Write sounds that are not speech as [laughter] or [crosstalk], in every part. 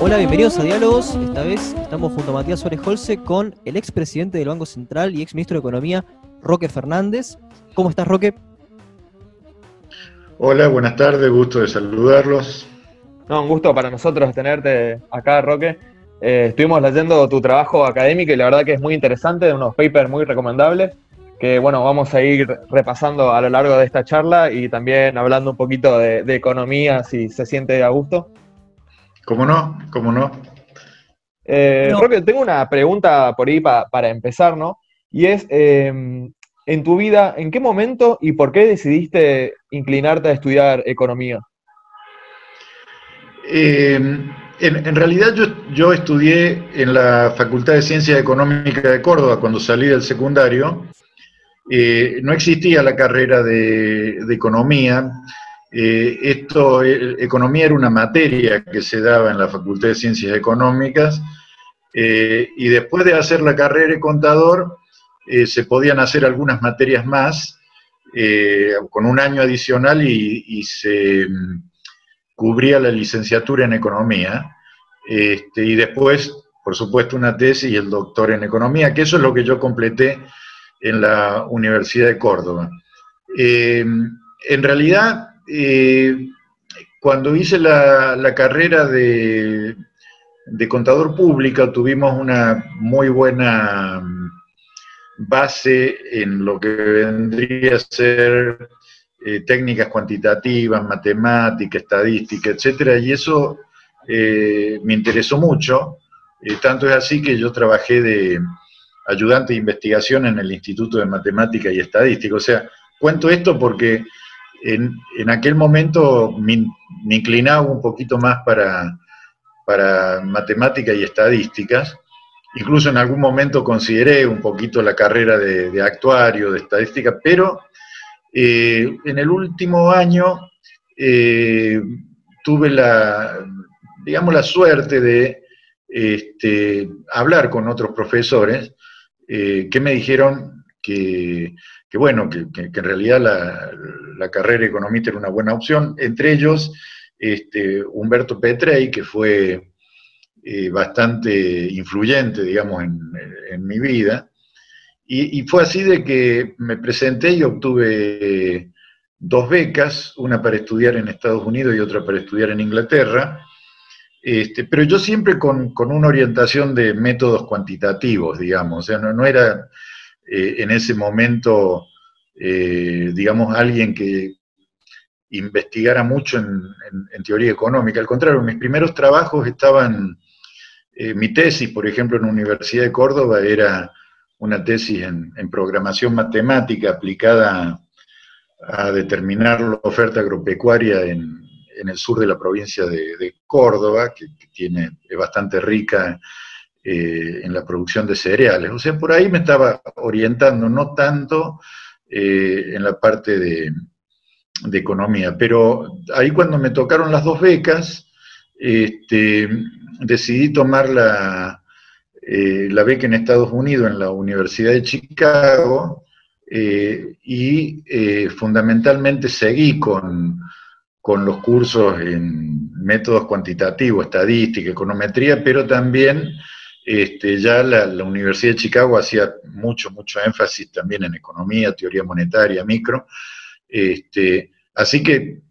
Hola, bienvenidos a Diálogos. Esta vez estamos junto a Matías Suárez Holce con el expresidente del Banco Central y ex ministro de Economía, Roque Fernández. ¿Cómo estás, Roque? Hola, buenas tardes, gusto de saludarlos. No, un gusto para nosotros tenerte acá, Roque. Eh, estuvimos leyendo tu trabajo académico y la verdad que es muy interesante, unos papers muy recomendables, que bueno, vamos a ir repasando a lo largo de esta charla y también hablando un poquito de, economía, si se siente a gusto. ¿Cómo no? ¿Cómo no? Eh, Roque, tengo una pregunta por ahí para empezar, ¿no? Y es, eh, en tu vida, ¿en qué momento y por qué decidiste inclinarte a estudiar economía? Eh, en, realidad yo, estudié en la Facultad de Ciencias Económicas de Córdoba cuando salí del secundario. Eh, no existía la carrera de, economía. Eh, esto, economía era una materia que se daba en la Facultad de Ciencias Económicas. y después de hacer la carrera de contador, eh, se podían hacer algunas materias más eh, con un año adicional y, se mm, cubría la licenciatura en economía. Este, y después, por supuesto, una tesis y el doctor en economía, que eso es lo que yo completé en la Universidad de Córdoba. Eh, en realidad, cuando hice la, carrera de, contador público, tuvimos una muy buena base en lo que vendría a ser eh, técnicas cuantitativas, matemática, estadística, etcétera, y eso eh, me interesó mucho. Eh, tanto es así que yo trabajé de ayudante de investigación en el Instituto de Matemática y Estadística. O sea, cuento esto porque en, aquel momento me, inclinaba un poquito más para, para matemática y estadísticas Incluso en algún momento consideré un poquito la carrera de, actuario, de estadística, pero eh, en el último año eh, tuve la, digamos, la suerte de este, hablar con otros profesores eh, que me dijeron que, bueno, que, en realidad la, carrera economista era una buena opción, entre ellos este, Humberto Petrey, que fue eh, bastante influyente, digamos, en, mi vida. Y, fue así de que me presenté y obtuve dos becas, una para estudiar en Estados Unidos y otra para estudiar en Inglaterra, este, pero yo siempre con, una orientación de métodos cuantitativos, digamos, o sea, no, era eh, en ese momento, eh, digamos, alguien que investigara mucho en, teoría económica, al contrario, mis primeros trabajos estaban eh, mi tesis, por ejemplo, en la Universidad de Córdoba era una tesis en, programación matemática aplicada a, determinar la oferta agropecuaria en, el sur de la provincia de, Córdoba, que, tiene, es bastante rica eh, en la producción de cereales. O sea, por ahí me estaba orientando, no tanto eh, en la parte de, economía, pero ahí cuando me tocaron las dos becas, este, decidí tomar la, eh, la beca en Estados Unidos en la Universidad de Chicago y fundamentalmente seguí con, los cursos en métodos cuantitativos, estadística, econometría, pero también este, ya la, Universidad de Chicago hacía mucho, mucho énfasis también en economía, teoría monetaria, micro. Este, así que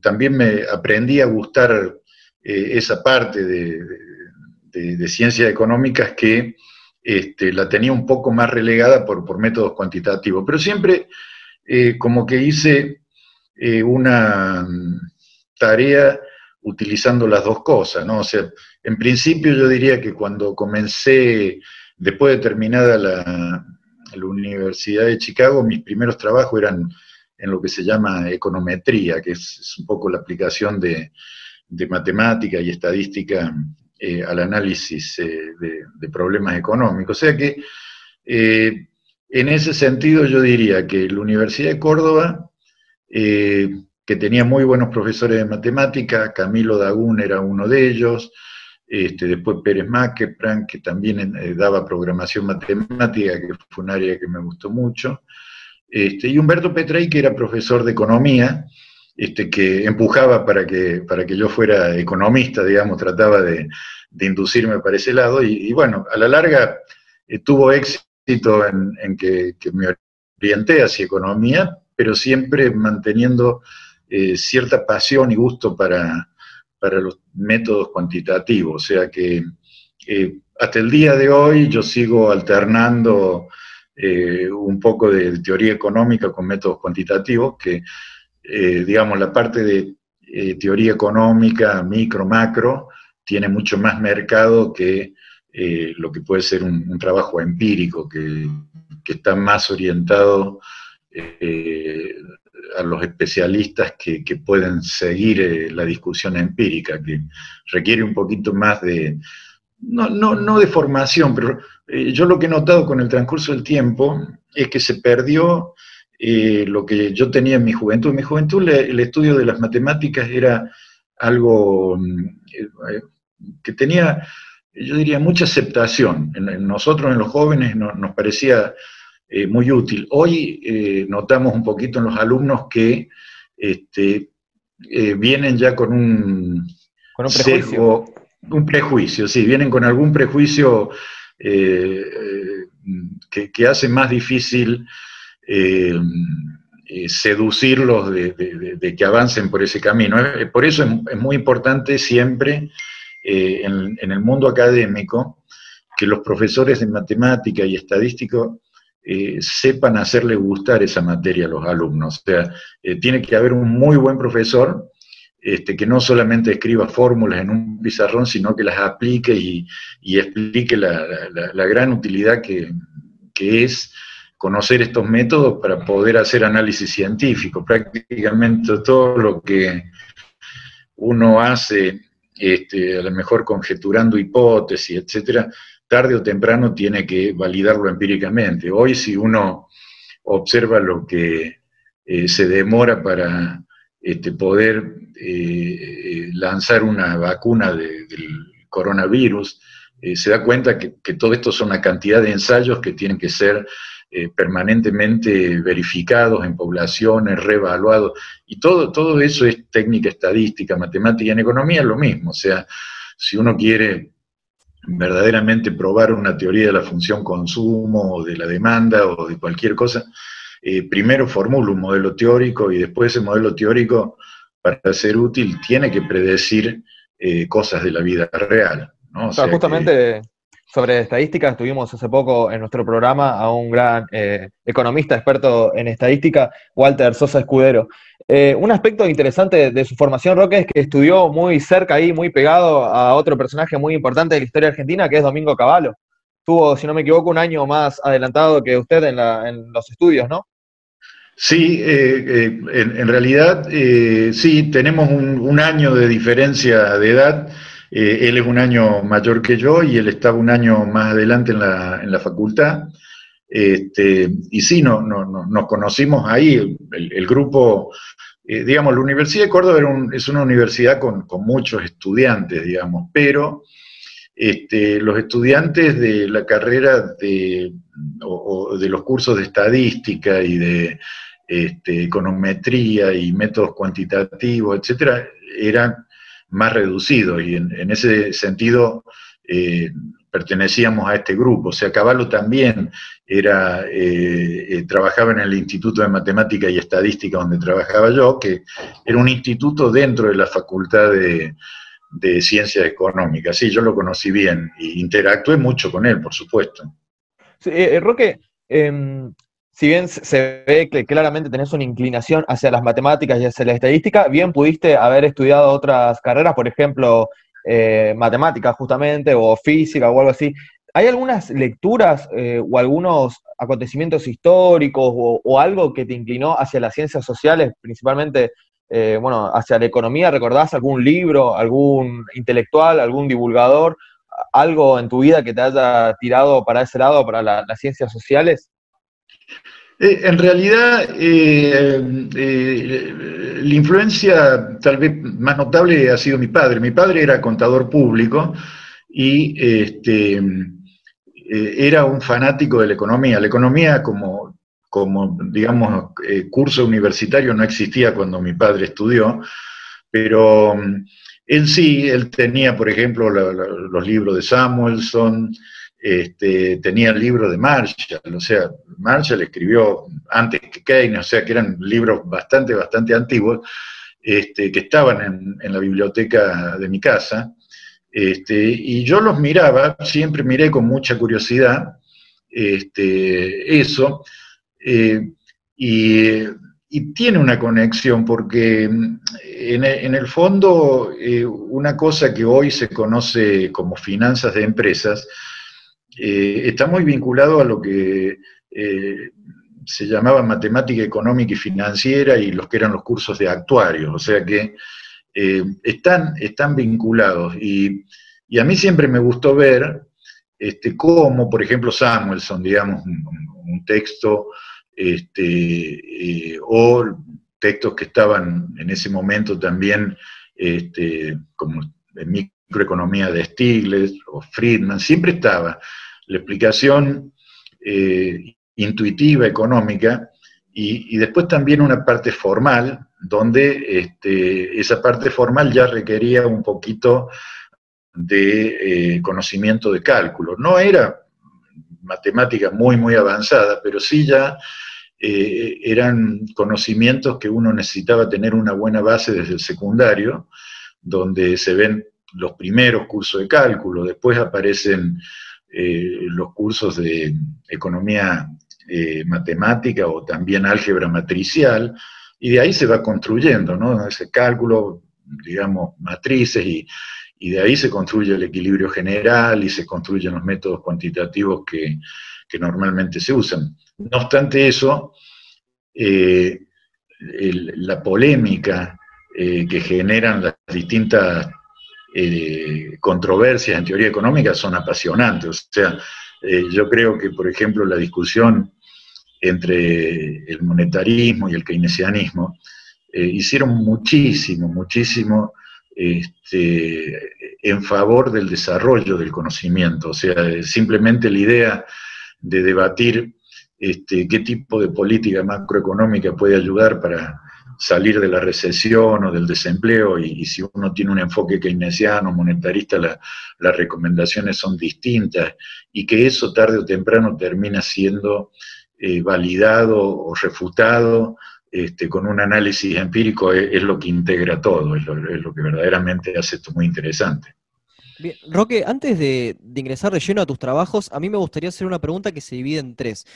también me aprendí a gustar eh, esa parte de, ciencias económicas que este, la tenía un poco más relegada por, métodos cuantitativos. Pero siempre eh, como que hice eh, una tarea utilizando las dos cosas, ¿no? O sea, en principio yo diría que cuando comencé, después de terminada la, la Universidad de Chicago, mis primeros trabajos eran en lo que se llama econometría, que es un poco la aplicación de, de matemática y estadística eh, al análisis eh, de, problemas económicos. O sea que en ese sentido yo diría que la Universidad de Córdoba, que tenía muy buenos profesores de matemática, Camilo Dagún era uno de ellos, este, después Pérez Maquepran, que también daba programación matemática, que fue un área que me gustó mucho, este, y Humberto Petrey, que era profesor de economía, este, que empujaba para que, para que yo fuera economista, digamos, trataba de, inducirme para ese lado, y, bueno, a la larga eh, tuvo éxito en, que, me orienté hacia economía, pero siempre manteniendo eh, cierta pasión y gusto para, para los métodos cuantitativos, o sea que eh, hasta el día de hoy yo sigo alternando eh, un poco de teoría económica con métodos cuantitativos, que digamos la parte de teoría económica, micro, macro, tiene mucho más mercado que lo que puede ser un, trabajo empírico, que, está más orientado a los especialistas que, pueden seguir la discusión empírica, que requiere un poquito más de, no, no, no de formación, pero eh, yo lo que he notado con el transcurso del tiempo es que se perdió eh, lo que yo tenía en mi juventud. En mi juventud el estudio de las matemáticas era algo mm, eh, que tenía, yo diría, mucha aceptación. En, nosotros, en los jóvenes, nos parecía muy útil. Hoy notamos un poquito en los alumnos que este, vienen ya con un, con un prejuicio un prejuicio, sí, vienen con algún prejuicio eh, eh, que, hace más difícil eh, seducirlos de, que avancen por ese camino. Por eso es, muy importante siempre en, el mundo académico que los profesores de matemática y estadístico sepan hacerle gustar esa materia a los alumnos. O sea, tiene que haber un muy buen profesor este, que no solamente escriba fórmulas en un pizarrón, sino que las aplique y, explique la, gran utilidad que, es conocer estos métodos para poder hacer análisis científico. Prácticamente todo lo que uno hace, este, a lo mejor conjeturando hipótesis, etcétera, tarde o temprano tiene que validarlo empíricamente. Hoy, si uno observa lo que eh, se demora para este, poder eh, eh, lanzar una vacuna del coronavirus, se da cuenta que, todo esto son una cantidad de ensayos que tienen que ser permanentemente verificados en poblaciones, reevaluados, y todo, todo eso es técnica estadística, matemática y en economía es lo mismo, o sea, si uno quiere verdaderamente probar una teoría de la función consumo o de la demanda o de cualquier cosa, eh, primero formula un modelo teórico y después ese modelo teórico, para ser útil, tiene que predecir eh, cosas de la vida real. ¿no? justamente sobre estadísticas, tuvimos hace poco en nuestro programa a un gran eh, economista experto en estadística, Walter Sosa Escudero. Un aspecto interesante de su formación, Roque, es que estudió muy cerca ahí, muy pegado a otro personaje muy importante de la historia argentina, que es Domingo Cavallo. Tuvo, si no me equivoco, un año más adelantado que usted en, los estudios, ¿no? Sí, eh, eh, en, realidad eh, sí, tenemos un, año de diferencia de edad. él es un año mayor que yo y él estaba un año más adelante en la, en la facultad. Este, y sí, no, no, nos conocimos ahí, el, grupo, digamos, la Universidad de Córdoba es una universidad con, con, muchos estudiantes, digamos, pero este, los estudiantes de la carrera de, o, de los cursos de estadística y de este, econometría y métodos cuantitativos, etcétera, eran más reducidos. Y en, ese sentido eh, pertenecíamos a este grupo. O sea, Caballo también era, eh, eh, trabajaba en el Instituto de Matemática y Estadística donde trabajaba yo, que era un instituto dentro de la Facultad de, Ciencias Económicas. Sí, yo lo conocí bien e interactué mucho con él, por supuesto. Eh, Roque, em, si bien se ve que claramente tenés una inclinación hacia las matemáticas y hacia la estadística, bien pudiste haber estudiado otras carreras, por ejemplo, eh, matemáticas justamente, o física o algo así. ¿Hay algunas lecturas eh, o algunos acontecimientos históricos o, algo que te inclinó hacia las ciencias sociales, principalmente eh, bueno, hacia la economía, ¿recordás algún libro, algún intelectual, algún divulgador, algo en tu vida que te haya tirado para ese lado, para las ciencias sociales? Eh, en realidad, eh, la influencia tal vez más notable ha sido mi padre. Mi padre era contador público y este, era un fanático de la economía. La economía como como, digamos, eh, curso universitario no existía cuando mi padre estudió, pero mm, en sí él tenía, por ejemplo, los libros de Samuelson, este, tenía el libro de Marshall, o sea, Marshall escribió antes que Keynes, o sea, que eran libros bastante, bastante antiguos, este, que estaban en, la biblioteca de mi casa, este, y yo los miraba, siempre miré con mucha curiosidad este, eso, eh, y, tiene una conexión porque en, el fondo eh, una cosa que hoy se conoce como finanzas de empresas eh, está muy vinculado a lo que se llamaba matemática económica y financiera y los que eran los cursos de actuarios, o sea que están, están vinculados. Y, y, a mí siempre me gustó ver este, cómo, por ejemplo, Samuelson, digamos, un texto este, eh, o textos que estaban en ese momento también, este, como de microeconomía de Stiglitz o Friedman, siempre estaba la explicación eh, intuitiva, económica, y, después también una parte formal, donde este, esa parte formal ya requería un poquito de eh, conocimiento de cálculo. No era matemática muy, muy avanzada, pero sí ya eh, eran conocimientos que uno necesitaba tener una buena base desde el secundario, donde se ven los primeros cursos de cálculo, después aparecen eh, los cursos de economía eh, matemática o también álgebra matricial, y de ahí se va construyendo, ¿no? Ese cálculo, digamos, matrices, y, y de ahí se construye el equilibrio general y se construyen los métodos cuantitativos que, que normalmente se usan. No obstante eso, eh, la polémica que generan las distintas eh, controversias en teoría económica son apasionantes. O sea, yo creo que, por ejemplo, la discusión entre el monetarismo y el keynesianismo hicieron muchísimo, muchísimo este, en favor del desarrollo del conocimiento. O sea, simplemente la idea de debatir este, qué tipo de política macroeconómica puede ayudar para salir de la recesión o del desempleo y, si uno tiene un enfoque keynesiano, monetarista, las recomendaciones son distintas y que eso tarde o temprano termina siendo eh, validado o refutado este, con un análisis empírico es, lo que integra todo, es lo que verdaderamente hace esto muy interesante. Bien, Roque, antes de, ingresar de lleno a tus trabajos, a mí me gustaría hacer una pregunta que se divide en tres.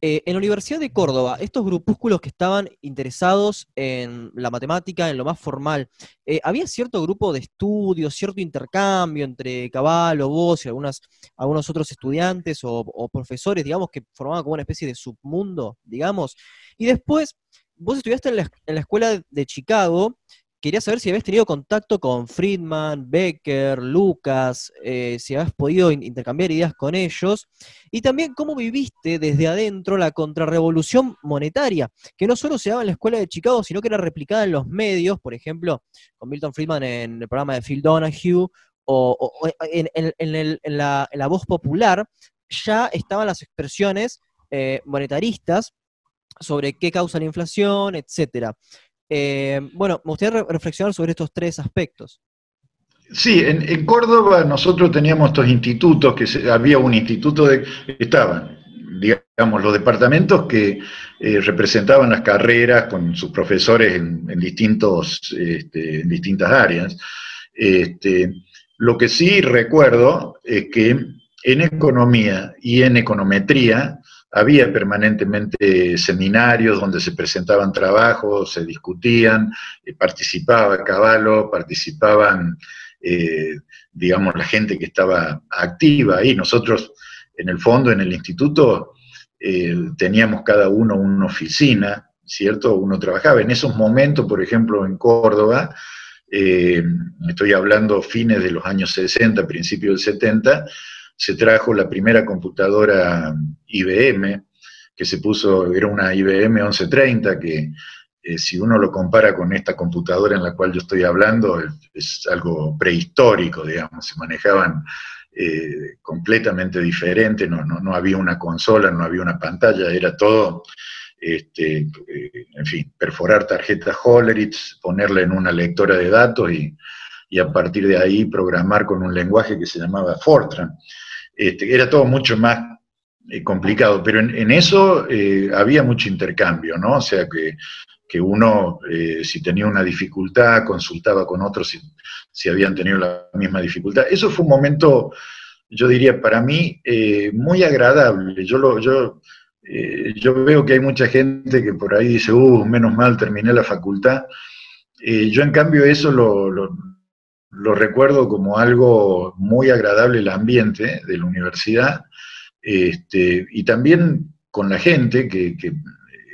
Eh, en la Universidad de Córdoba, estos grupúsculos que estaban interesados en la matemática, en lo más formal, eh, ¿había cierto grupo de estudio, cierto intercambio entre Caballo, vos y algunos otros estudiantes o, profesores, digamos, que formaban como una especie de submundo, digamos? Y después, vos estudiaste en la escuela de Chicago, quería saber si habías tenido contacto con Friedman, Becker, Lucas, eh, si habías podido intercambiar ideas con ellos, y también cómo viviste desde adentro la contrarrevolución monetaria, que no solo se daba en la escuela de Chicago, sino que era replicada en los medios, por ejemplo, con Milton Friedman en el programa de Phil Donahue, o, en, la, voz popular, ya estaban las expresiones eh, monetaristas sobre qué causa la inflación, etcétera. Eh, bueno, me gustaría reflexionar sobre estos tres aspectos. Sí, en, Córdoba nosotros teníamos estos institutos, que había un instituto de, estaban, digamos, los departamentos que eh, representaban las carreras con sus profesores en, distintos, este, en distintas áreas. Este, lo que sí recuerdo es que en economía y en econometría había permanentemente seminarios donde se presentaban trabajos, se discutían, eh, participaba Caballo, participaban, eh, digamos, la gente que estaba activa ahí. Nosotros, en el fondo, en el instituto, eh, teníamos cada uno una oficina, ¿cierto? Uno trabajaba. En esos momentos, por ejemplo, en Córdoba, estoy hablando fines de los años 60, principios del 70, se trajo la primera computadora IBM, que se puso, era una IBM 1130, que eh, si uno lo compara con esta computadora en la cual yo estoy hablando, es, algo prehistórico, digamos, se manejaban eh, completamente diferente, no, no, no, había una consola, no había una pantalla, era todo este, eh, en fin, perforar tarjetas Hollerith, ponerla en una lectora de datos y, a partir de ahí programar con un lenguaje que se llamaba Fortran. Este, era todo mucho más eh, complicado, pero en, eso eh, había mucho intercambio, ¿no? O sea que, uno, si tenía una dificultad, consultaba con otros si, si, habían tenido la misma dificultad. Eso fue un momento, yo diría, para mí muy agradable. Yo, lo, yo eh, yo veo que hay mucha gente que por ahí dice, uh, menos mal, terminé la facultad. Eh, yo en cambio eso lo, recuerdo como algo muy agradable el ambiente de la universidad este, y también con la gente que, eh,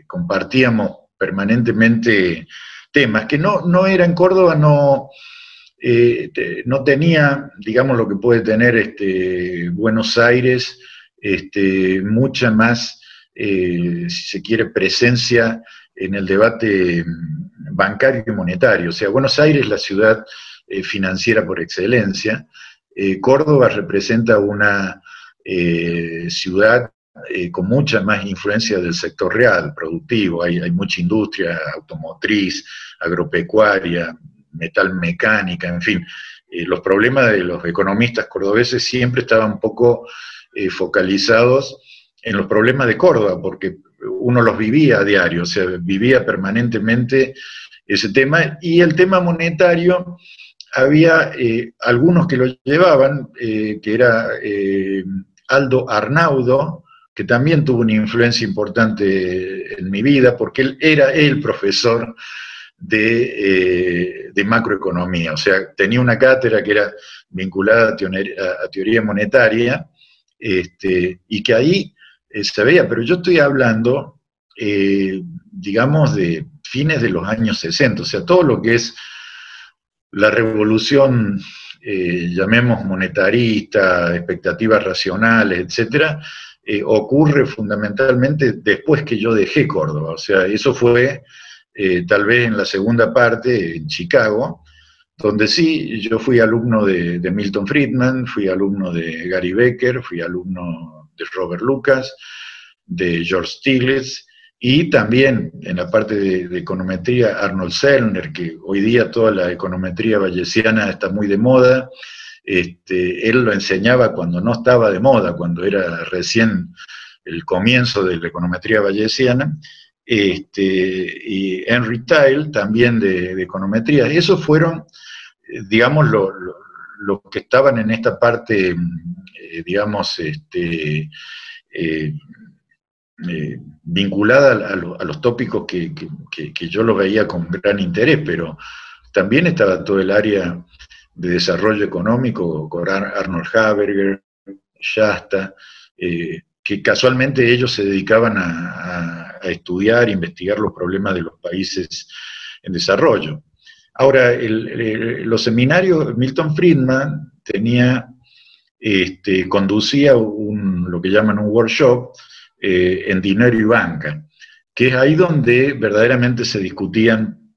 compartíamos permanentemente temas, que no, no era en Córdoba, no, no tenía, digamos, lo que puede tener este, Buenos Aires, este, mucha más eh, si se quiere, presencia en el debate bancario y monetario. O sea, Buenos Aires es la ciudad eh, financiera por excelencia. Eh, Córdoba representa una ciudad con mucha más influencia del sector real, productivo. Hay, hay mucha industria automotriz, agropecuaria, metal mecánica, en fin. los problemas de los economistas cordobeses siempre estaban un poco focalizados en los problemas de Córdoba, porque uno los vivía a diario, o sea, vivía permanentemente ese tema, y el tema monetario, había eh, algunos que lo llevaban, eh, que era eh, Aldo Arnaudo, que también tuvo una influencia importante en mi vida, porque él era el profesor de, macroeconomía, o sea, tenía una cátedra que era vinculada a, teoría, monetaria, este, y que ahí se veía, pero yo estoy hablando, digamos, de fines de los años 60, o sea, todo lo que es la revolución, eh, llamemos monetarista, expectativas racionales, etcétera, ocurre fundamentalmente después que yo dejé Córdoba, o sea, eso fue tal vez en la segunda parte, en Chicago, donde sí, yo fui alumno de Milton Friedman, fui alumno de Gary Becker, fui alumno de Robert Lucas, de George Stiglitz, y también en la parte de, econometría Arnold Sellner, que hoy día toda la econometría bayesiana está muy de moda. Este, él lo enseñaba cuando no estaba de moda, cuando era recién el comienzo de la econometría bayesiana. Este, y Henry Tyle también de, econometría. Esos fueron, eh, digamos, los que estaban en esta parte eh, digamos, este, eh, eh, vinculada a, los tópicos que, yo lo veía con gran interés, pero también estaba todo el área de desarrollo económico con Arnold Haberger, Shasta, que casualmente ellos se dedicaban a, estudiar, investigar los problemas de los países en desarrollo. Ahora, los seminarios, Milton Friedman tenía este, conducía lo que llaman un workshop eh, en dinero y banca, que es ahí donde verdaderamente se discutían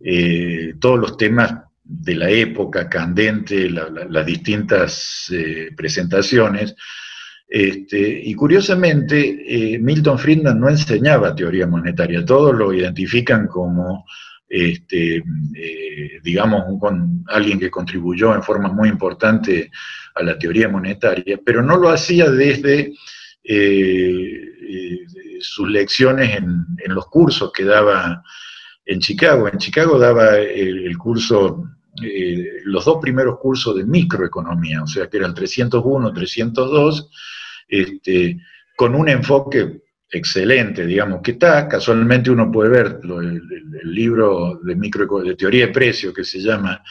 eh, todos los temas de la época candente, las distintas eh, presentaciones. Este, y curiosamente, Milton Friedman no enseñaba teoría monetaria, todos lo identifican como este, digamos, con alguien que contribuyó en forma muy importante a la teoría monetaria, pero no lo hacía desde sus lecciones en, los cursos que daba en Chicago. En Chicago daba el, curso, eh, los dos primeros cursos de microeconomía, o sea que eran 301, 302, este, con un enfoque excelente, digamos, que está, casualmente uno puede ver el, libro de, micro, de teoría de precios que se llama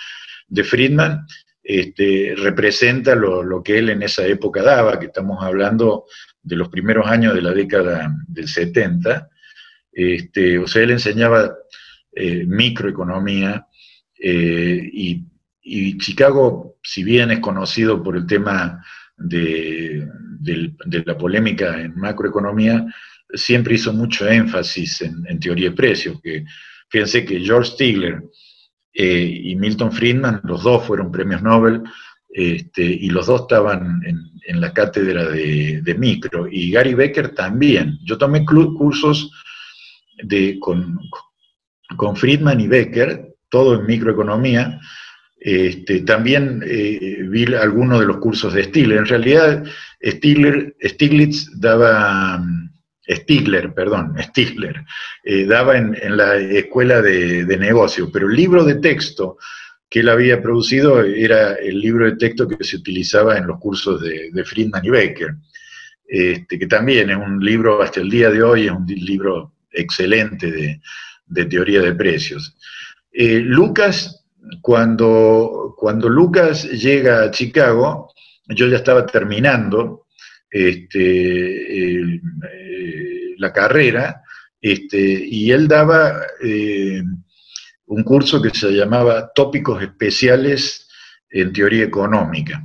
de Friedman, este, representa lo, que él en esa época daba, que estamos hablando de los primeros años de la década del 70. Este, él enseñaba eh, microeconomía eh, y, Chicago, si bien es conocido por el tema de, la polémica en macroeconomía, siempre hizo mucho énfasis en, en teoría de precios, que fíjense que George Stigler, eh, y Milton Friedman, los dos fueron premios Nobel, este, y los dos estaban en, la cátedra de, micro, y Gary Becker también. Yo tomé cursos de, con, Friedman y Becker, todo en microeconomía, este, también eh, vi algunos de los cursos de Stigler. En realidad, Stiglitz daba, Stigler, perdón, Stigler, eh, daba en, la escuela de, negocios, pero el libro de texto que él había producido era el libro de texto que se utilizaba en los cursos de, Friedman y Becker, este, que también es un libro, hasta el día de hoy, es un libro excelente de, teoría de precios. Eh, Lucas cuando, cuando Lucas llega a Chicago, yo ya estaba terminando este, eh, la carrera, este, y él daba eh, un curso que se llamaba Tópicos Especiales en Teoría Económica.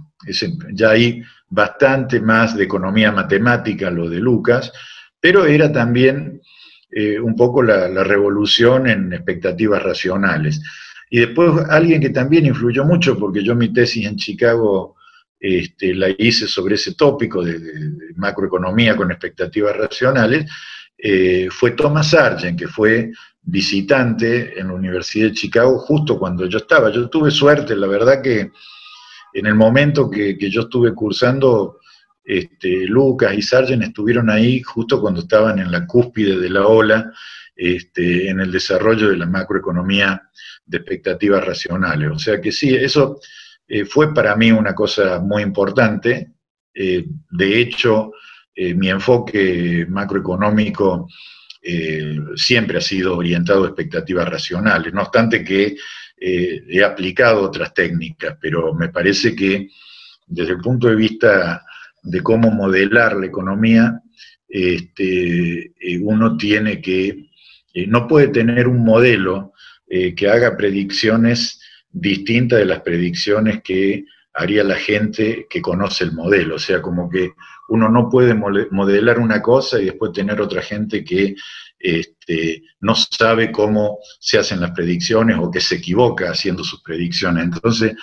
ya hay bastante más de economía matemática lo de Lucas, pero era también eh, un poco la, revolución en expectativas racionales. Y después alguien que también influyó mucho, porque yo mi tesis en Chicago este, la hice sobre ese tópico de, macroeconomía con expectativas racionales, eh, fue Thomas Sargent, que fue visitante en la Universidad de Chicago justo cuando yo estaba. Yo tuve suerte, la verdad que en el momento que, yo estuve cursando, este, Lucas y Sargent estuvieron ahí justo cuando estaban en la cúspide de la ola, este, en el desarrollo de la macroeconomía de expectativas racionales. O sea que sí, eso eh, fue para mí una cosa muy importante. Eh, de hecho, eh, mi enfoque macroeconómico siempre ha sido orientado a expectativas racionales, no obstante que he aplicado otras técnicas, pero me parece que desde el punto de vista de cómo modelar la economía, este, uno tiene que, no puede tener un modelo eh, que haga predicciones distintas de las predicciones que haría la gente que conoce el modelo. O sea, como que uno no puede modelar una cosa y después tener otra gente que este, no sabe cómo se hacen las predicciones o que se equivoca haciendo sus predicciones. Entonces,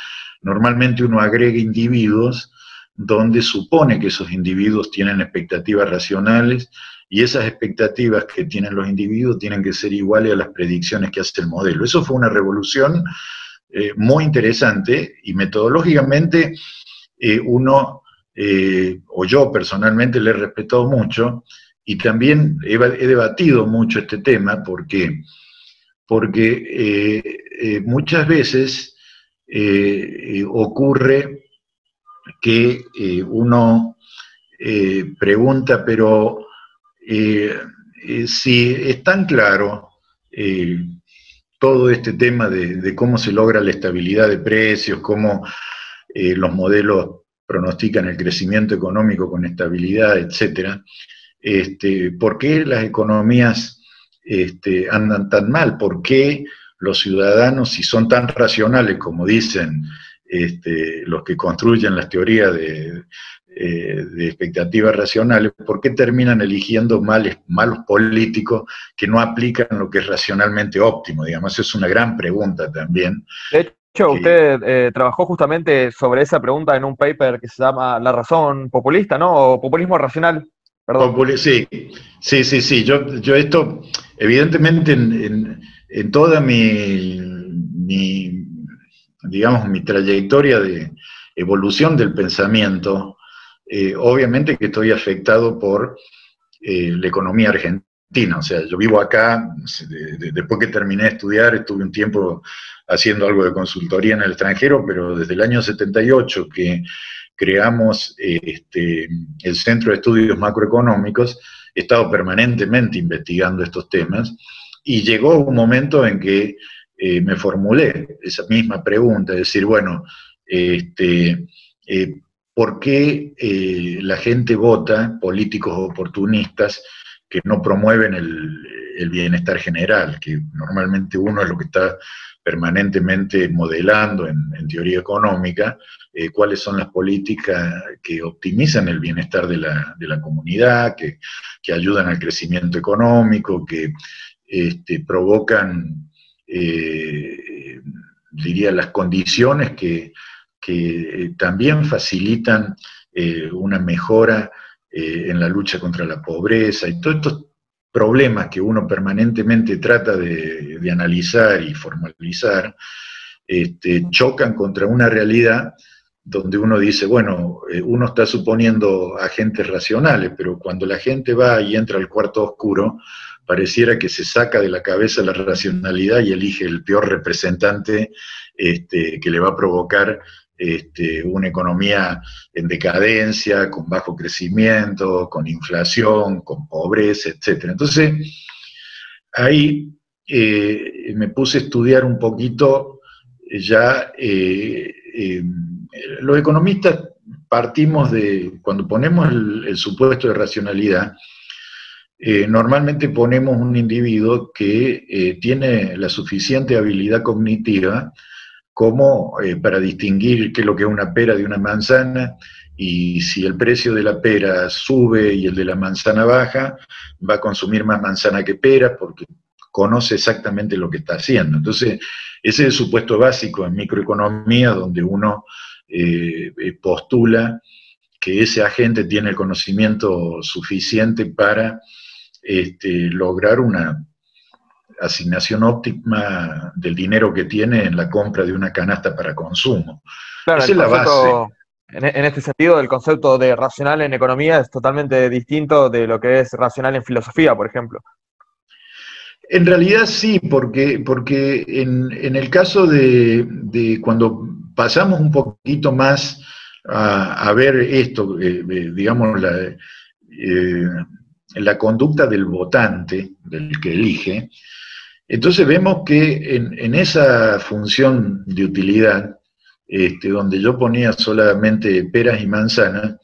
normalmente uno agrega individuos donde supone que esos individuos tienen expectativas racionales y esas expectativas que tienen los individuos tienen que ser iguales a las predicciones que hace el modelo. Eso fue una revolución eh, muy interesante y metodológicamente eh, uno, eh, o yo personalmente le he respetado mucho y también he, debatido mucho este tema porque, porque muchas veces ocurre que uno pregunta, pero eh, eh, si es tan claro eh, todo este tema de, cómo se logra la estabilidad de precios, cómo los modelos pronostican el crecimiento económico con estabilidad, etcétera, este, ¿por qué las economías este, andan tan mal? ¿Por qué los ciudadanos, si son tan racionales como dicen este, los que construyen las teorías de, eh, de expectativas racionales, ¿por qué terminan eligiendo malos políticos que no aplican lo que es racionalmente óptimo? Digamos, es una gran pregunta también. Hecho, usted eh, trabajó justamente sobre esa pregunta en un paper que se llama La razón populista, ¿no? O populismo racional. Perdón. sí, sí, sí, sí. Yo, yo esto, evidentemente, en, en, toda mi, mi, digamos, mi trayectoria de evolución del pensamiento, eh, obviamente que estoy afectado por eh, la economía argentina. O sea, yo vivo acá, después que terminé de estudiar, estuve un tiempo haciendo algo de consultoría en el extranjero, pero desde el año 78 que creamos este, el Centro de Estudios Macroeconómicos, he estado permanentemente investigando estos temas y llegó un momento en que eh, me formulé esa misma pregunta, es decir, bueno, este, por qué eh, la gente vota políticos oportunistas que no promueven el, bienestar general, que normalmente uno es lo que está permanentemente modelando en, teoría económica, eh, cuáles son las políticas que optimizan el bienestar de la, comunidad, que, ayudan al crecimiento económico, que este, provocan, eh, diría, las condiciones que que eh, también facilitan una mejora en la lucha contra la pobreza y todos estos problemas que uno permanentemente trata de, analizar y formalizar, este, chocan contra una realidad donde uno dice, bueno, eh, uno está suponiendo agentes racionales, pero cuando la gente va y entra al cuarto oscuro, pareciera que se saca de la cabeza la racionalidad y elige el peor representante este, que le va a provocar este, una economía en decadencia, con bajo crecimiento, con inflación, con pobreza, etc. Entonces, ahí eh, me puse a estudiar un poquito ya, eh, los economistas partimos de, cuando ponemos el, supuesto de racionalidad, eh, normalmente ponemos un individuo que tiene la suficiente habilidad cognitiva como eh, para distinguir qué es lo que es una pera de una manzana, y si el precio de la pera sube y el de la manzana baja, va a consumir más manzana que pera porque conoce exactamente lo que está haciendo. Entonces, ese es el supuesto básico en microeconomía donde uno eh, eh, postula que ese agente tiene el conocimiento suficiente para este, lograr una asignación óptima del dinero que tiene en la compra de una canasta para consumo. Claro, Esa es la base. En, este sentido, el concepto de racional en economía es totalmente distinto de lo que es racional en filosofía, por ejemplo. En realidad sí, porque, porque en, el caso de, cuando pasamos un poquito más a, ver esto, eh, eh, digamos, la, eh, la conducta del votante, del que elige, entonces vemos que en, esa función de utilidad, este, donde yo ponía solamente peras y manzanas,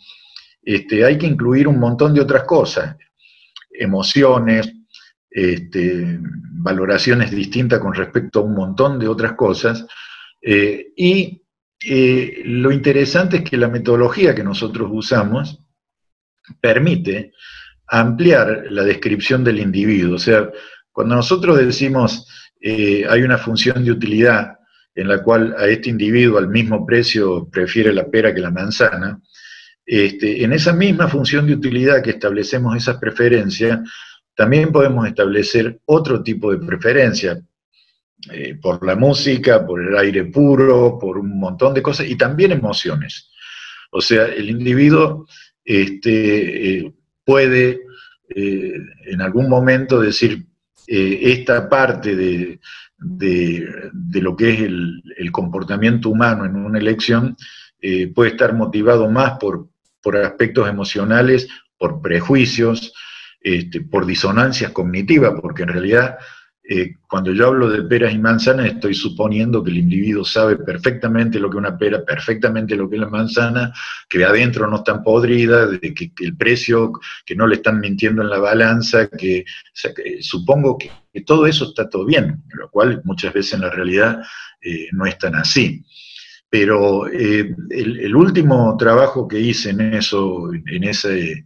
este, hay que incluir un montón de otras cosas, emociones, este, valoraciones distintas con respecto a un montón de otras cosas, eh, y eh, lo interesante es que la metodología que nosotros usamos permite ampliar la descripción del individuo, o sea, cuando nosotros decimos eh, hay una función de utilidad en la cual a este individuo al mismo precio prefiere la pera que la manzana, este, en esa misma función de utilidad que establecemos esas preferencias, también podemos establecer otro tipo de preferencia, eh, por la música, por el aire puro, por un montón de cosas, y también emociones. O sea, el individuo este, eh, puede en algún momento decir, eh, esta parte de, lo que es el, comportamiento humano en una elección eh, puede estar motivado más por, aspectos emocionales, por prejuicios, este, por disonancias cognitivas, porque en realidad eh, cuando yo hablo de peras y manzanas, estoy suponiendo que el individuo sabe perfectamente lo que es una pera, perfectamente lo que es la manzana, que adentro no están podridas, de que, el precio, que no le están mintiendo en la balanza, que, supongo que, todo eso está todo bien, lo cual muchas veces en la realidad eh, no es tan así. Pero eh, el, último trabajo que hice en eso, en ese,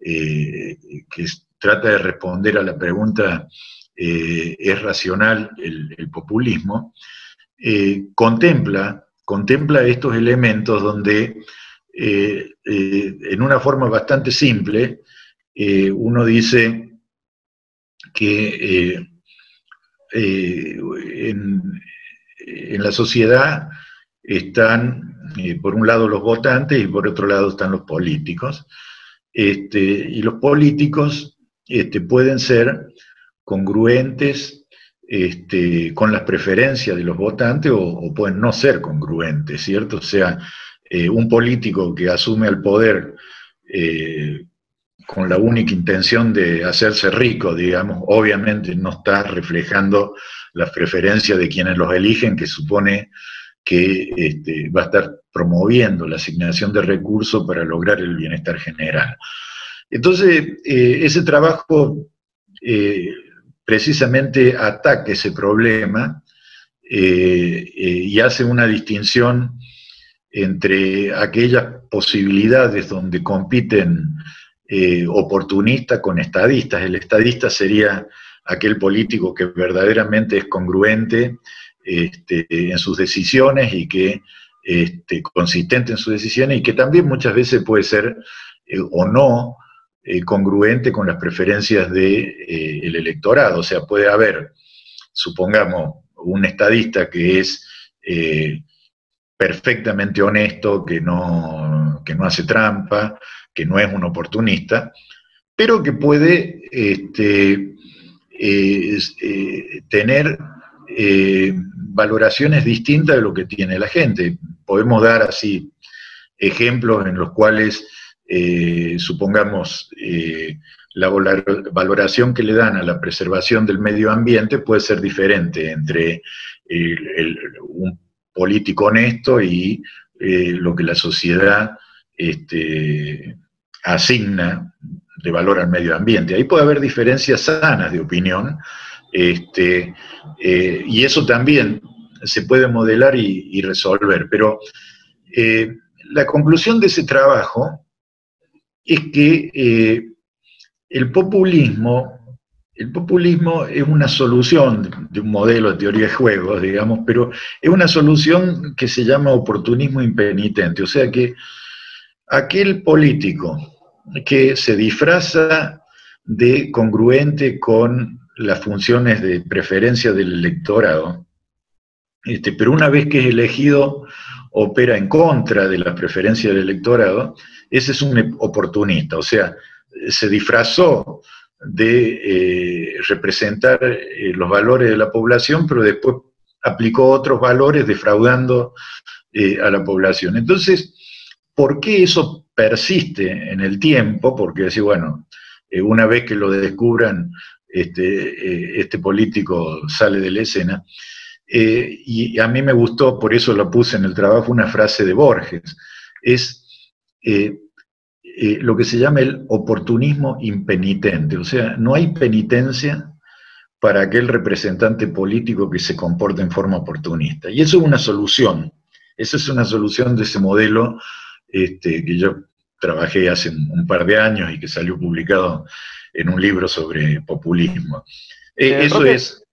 que trata de responder a la pregunta eh, es racional el, populismo, eh, contempla, contempla estos elementos donde eh, en una forma bastante simple uno dice que en, la sociedad están por un lado los votantes y por otro lado están los políticos. Este, y los políticos este, pueden ser congruentes este, con las preferencias de los votantes o, pueden no ser congruentes, ¿cierto? O sea, eh, un político que asume el poder eh, con la única intención de hacerse rico, digamos, obviamente no está reflejando las preferencias de quienes los eligen, que supone que este, va a estar promoviendo la asignación de recursos para lograr el bienestar general. Entonces, eh, ese trabajo precisamente ataque ese problema eh, eh, y hace una distinción entre aquellas posibilidades donde compiten eh, oportunistas con estadistas. El estadista sería aquel político que verdaderamente es congruente este, en sus decisiones y que este, consistente en sus decisiones y que también muchas veces puede ser o no congruente con las preferencias del electorado. O sea, puede haber, supongamos, un estadista que es perfectamente honesto, que no, que no hace trampa, que no es un oportunista, pero que puede este, eh, tener eh, valoraciones distintas de lo que tiene la gente. Podemos dar así ejemplos en los cuales, eh, supongamos, la valoración que le dan a la preservación del medio ambiente puede ser diferente entre un político honesto y lo que la sociedad este, asigna de valor al medio ambiente. Ahí puede haber diferencias sanas de opinión, este, eh, y eso también se puede modelar y, resolver. Pero eh, la conclusión de ese trabajo es que eh, el populismo, el populismo es una solución de un modelo de teoría de juegos, digamos, pero es una solución que se llama oportunismo impenitente, o sea que aquel político que se disfraza de congruente con las funciones de preferencia del electorado, este, pero una vez que es elegido opera en contra de la preferencia del electorado, ese es un oportunista, o sea, se disfrazó de eh, representar eh, los valores de la población, pero después aplicó otros valores defraudando eh, a la población. Entonces, ¿por qué eso persiste en el tiempo, porque decir, bueno, una vez que lo descubran, este, este político sale de la escena. Y a mí me gustó, por eso lo puse en el trabajo, una frase de Borges. Es lo que se llama el oportunismo impenitente. O sea, no hay penitencia para aquel representante político que se comporta en forma oportunista. Y eso es una solución. Esa es una solución de ese modelo este, que yo trabajé hace un par de años y que salió publicado en un libro sobre populismo. Eh, eh, eso es...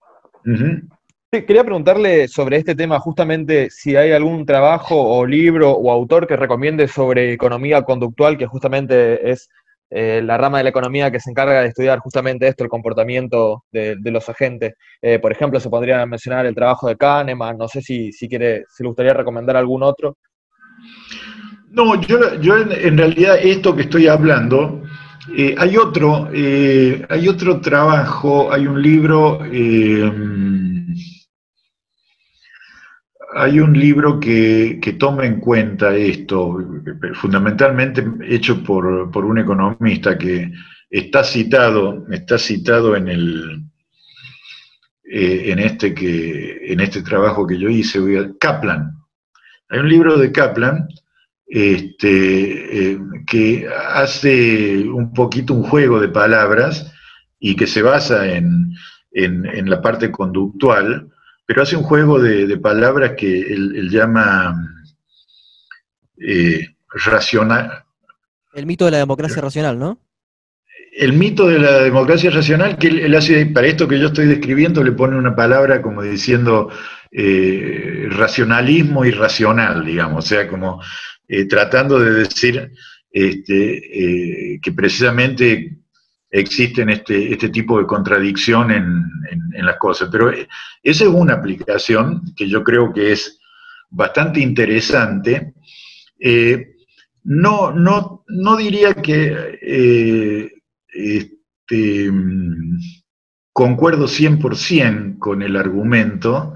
Quería preguntarle sobre este tema, justamente si hay algún trabajo o libro o autor que recomiende sobre economía conductual, que justamente es eh, la rama de la economía que se encarga de estudiar justamente esto, el comportamiento de, los agentes. por ejemplo, se podría mencionar el trabajo de Kahneman, no sé si, si, quiere, si le gustaría recomendar algún otro. No, yo, yo en, realidad esto que estoy hablando, eh, hay otro, eh, hay otro trabajo, hay un libro, eh, hay un libro que, toma en cuenta esto, fundamentalmente hecho por, por, un economista que está citado, está citado en el en este que en este trabajo que yo hice, Kaplan. Hay un libro de Kaplan este, eh, que hace un poquito un juego de palabras y que se basa en, la parte conductual, pero hace un juego de, palabras que él, llama eh, racional. El mito de la democracia racional, ¿no? El mito de la democracia racional, que él, hace, para esto que yo estoy describiendo, le pone una palabra como diciendo eh, racionalismo irracional, digamos, o sea, como eh, tratando de decir este, que precisamente existen este, este tipo de contradicción en, las cosas. Pero eh, esa es una aplicación que yo creo que es bastante interesante. no, no, no, diría que este, concuerdo 100% con el argumento,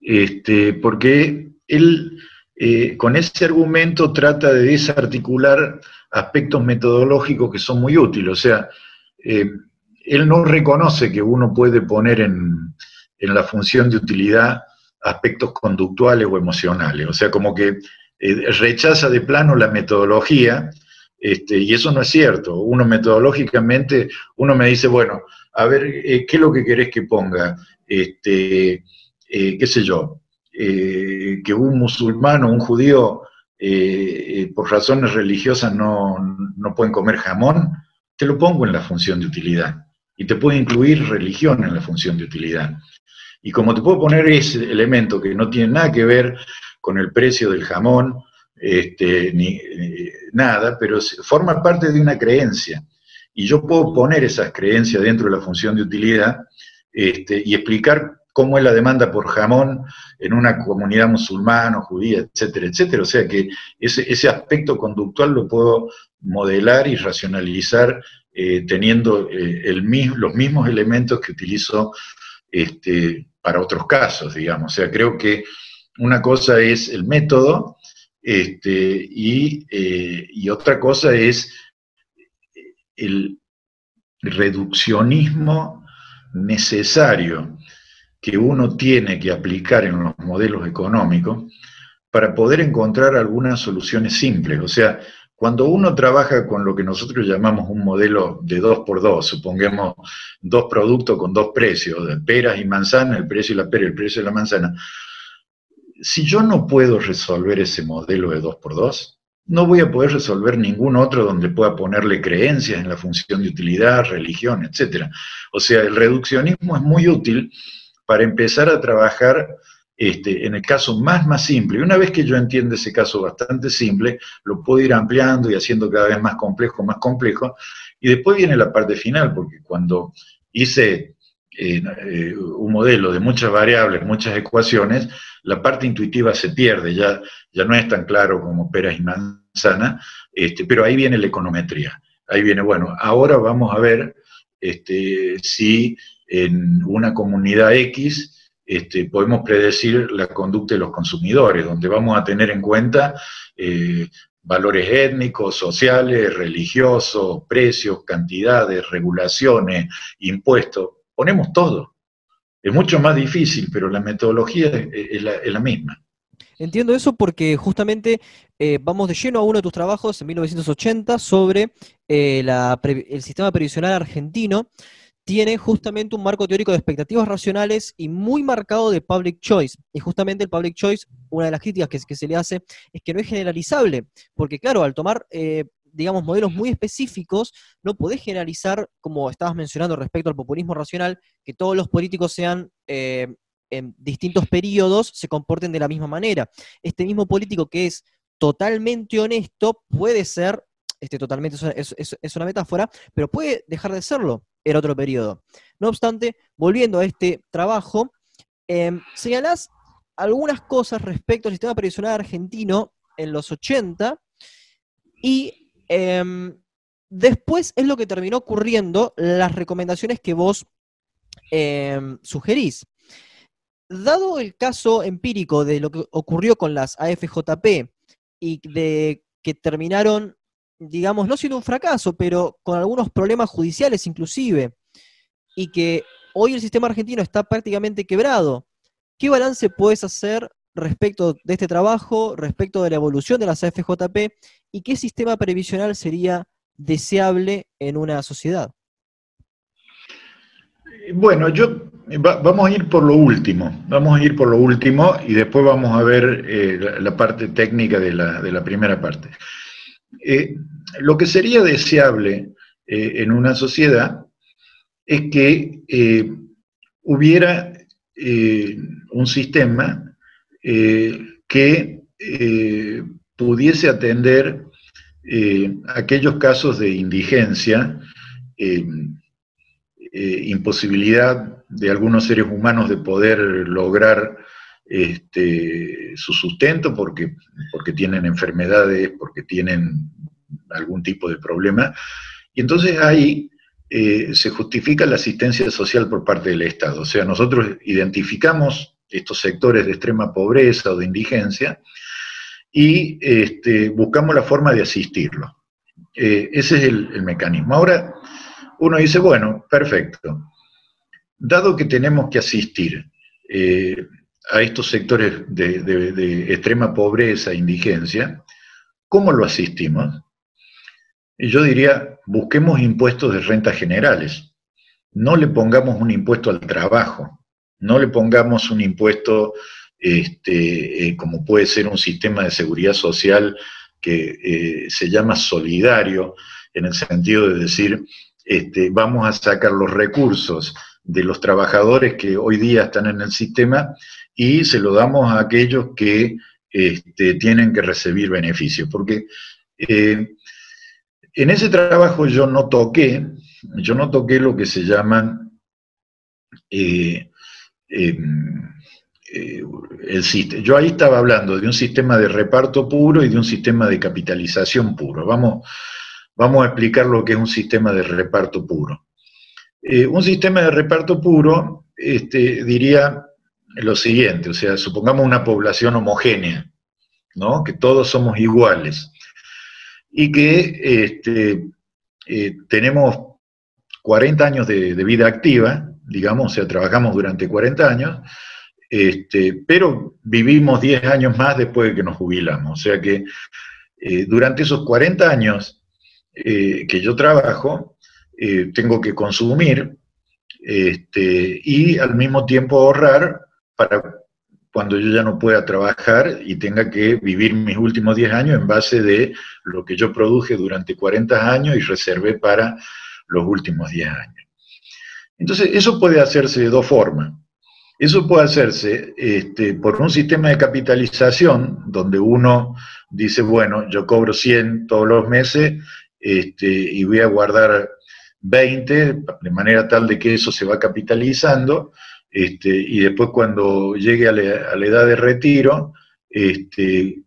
este, porque él eh, con ese argumento trata de desarticular aspectos metodológicos que son muy útiles. O sea, eh, él no reconoce que uno puede poner en, la función de utilidad aspectos conductuales o emocionales. O sea, como que eh, rechaza de plano la metodología, este, y eso no es cierto. Uno metodológicamente, uno me dice, bueno, a ver, ¿qué es lo que querés que ponga? Este, qué sé yo, eh, que un musulmán o un judío eh, eh, por razones religiosas no, no, pueden comer jamón, te lo pongo en la función de utilidad. Y te puedo incluir religión en la función de utilidad. Y como te puedo poner ese elemento que no tiene nada que ver con el precio del jamón, este, ni nada, pero forma parte de una creencia. y yo puedo poner esas creencias dentro de la función de utilidad este, y explicar cómo es la demanda por jamón en una comunidad musulmana o judía, etcétera, etcétera. O sea que ese, aspecto conductual lo puedo modelar y racionalizar eh, teniendo eh, los mismos elementos que utilizo este, para otros casos, digamos. O sea, creo que una cosa es el método este, y, eh, y otra cosa es el reduccionismo necesario que uno tiene que aplicar en los modelos económicos para poder encontrar algunas soluciones simples. O sea, cuando uno trabaja con lo que nosotros llamamos un modelo de dos por dos, supongamos dos productos con dos precios, de peras y manzanas, el precio de la pera y el precio de la manzana, si yo no puedo resolver ese modelo de dos por dos, no voy a poder resolver ningún otro donde pueda ponerle creencias en la función de utilidad, religión, etc. O sea, el reduccionismo es muy útil para empezar a trabajar este, en el caso más, más simple. Y una vez que yo entiendo ese caso bastante simple, lo puedo ir ampliando y haciendo cada vez más complejo, más complejo. Y después viene la parte final, porque cuando hice eh, eh, un modelo de muchas variables, muchas ecuaciones, la parte intuitiva se pierde, ya, ya no es tan claro como peras y manzanas, este, pero ahí viene la econometría. Ahí viene, bueno, ahora vamos a ver este, si en una comunidad X este, podemos predecir la conducta de los consumidores, donde vamos a tener en cuenta eh, valores étnicos, sociales, religiosos, precios, cantidades, regulaciones, impuestos. Ponemos todo. Es mucho más difícil, pero la metodología es, la, misma. Entiendo eso porque justamente eh, vamos de lleno a uno de tus trabajos en 1980 sobre eh, el sistema previsional argentino tiene justamente un marco teórico de expectativas racionales y muy marcado de public choice. Y justamente el public choice, una de las críticas que, se le hace es que no es generalizable, porque claro, al tomar, eh, digamos, modelos muy específicos, no podés generalizar, como estabas mencionando respecto al populismo racional, que todos los políticos sean... Eh, en distintos periodos se comporten de la misma manera. Este mismo político que es totalmente honesto puede ser, este, totalmente es una metáfora, pero puede dejar de serlo era otro periodo. No obstante, volviendo a este trabajo, eh, señalás algunas cosas respecto al sistema previsional argentino en los 80 y em, después es lo que terminó ocurriendo, las recomendaciones que vos em, sugerís. Dado el caso empírico de lo que ocurrió con las AFJP y de que terminaron digamos, no siendo un fracaso, pero con algunos problemas judiciales inclusive, y que hoy el sistema argentino está prácticamente quebrado. ¿Qué balance puedes hacer respecto de este trabajo, respecto de la evolución de las AFJP y qué sistema previsional sería deseable en una sociedad? Bueno, yo vamos a ir por lo último, vamos a ir por lo último y después vamos a ver eh, la, parte técnica de la, de la primera parte. Eh, lo que sería deseable eh, en una sociedad es que eh, hubiera un sistema que pudiese atender aquellos casos de indigencia, imposibilidad de algunos seres humanos de poder lograr este, su sustento porque, porque tienen enfermedades, porque tienen algún tipo de problema. Y entonces ahí eh, se justifica la asistencia social por parte del Estado. O sea, nosotros identificamos estos sectores de extrema pobreza o de indigencia y este, buscamos la forma de asistirlo. Eh, ese es el, mecanismo. Ahora, uno dice, bueno, perfecto. Dado que tenemos que asistir eh, a estos sectores de, extrema pobreza e indigencia, ¿cómo lo asistimos? Yo diría, busquemos impuestos de rentas generales. No le pongamos un impuesto al trabajo, no le pongamos un impuesto este, eh, como puede ser un sistema de seguridad social que eh, se llama solidario, en el sentido de decir, este, vamos a sacar los recursos de los trabajadores que hoy día están en el sistema y se lo damos a aquellos que este, tienen que recibir beneficios. Porque eh, en ese trabajo yo no toqué, yo no toqué lo que se llaman eh, em, eh, el sistema. Yo ahí estaba hablando de un sistema de reparto puro y de un sistema de capitalización puro. Vamos, vamos a explicar lo que es un sistema de reparto puro. Un sistema de reparto puro este, diría lo siguiente, o sea, supongamos una población homogénea, ¿no? que todos somos iguales y que este, eh, tenemos 40 años de, vida activa, digamos, o sea, trabajamos durante 40 años, este, pero vivimos 10 años más después de que nos jubilamos. O sea que eh, durante esos 40 años eh, que yo trabajo, tengo que consumir este, y al mismo tiempo ahorrar para cuando yo ya no pueda trabajar y tenga que vivir mis últimos 10 años en base de lo que yo produje durante 40 años y reservé para los últimos 10 años. Entonces, eso puede hacerse de dos formas. Eso puede hacerse este, por un sistema de capitalización donde uno dice, bueno, yo cobro 100 todos los meses este, y voy a guardar 20 de manera tal de que eso se va capitalizando este, y después cuando llegue a la, edad de retiro, este,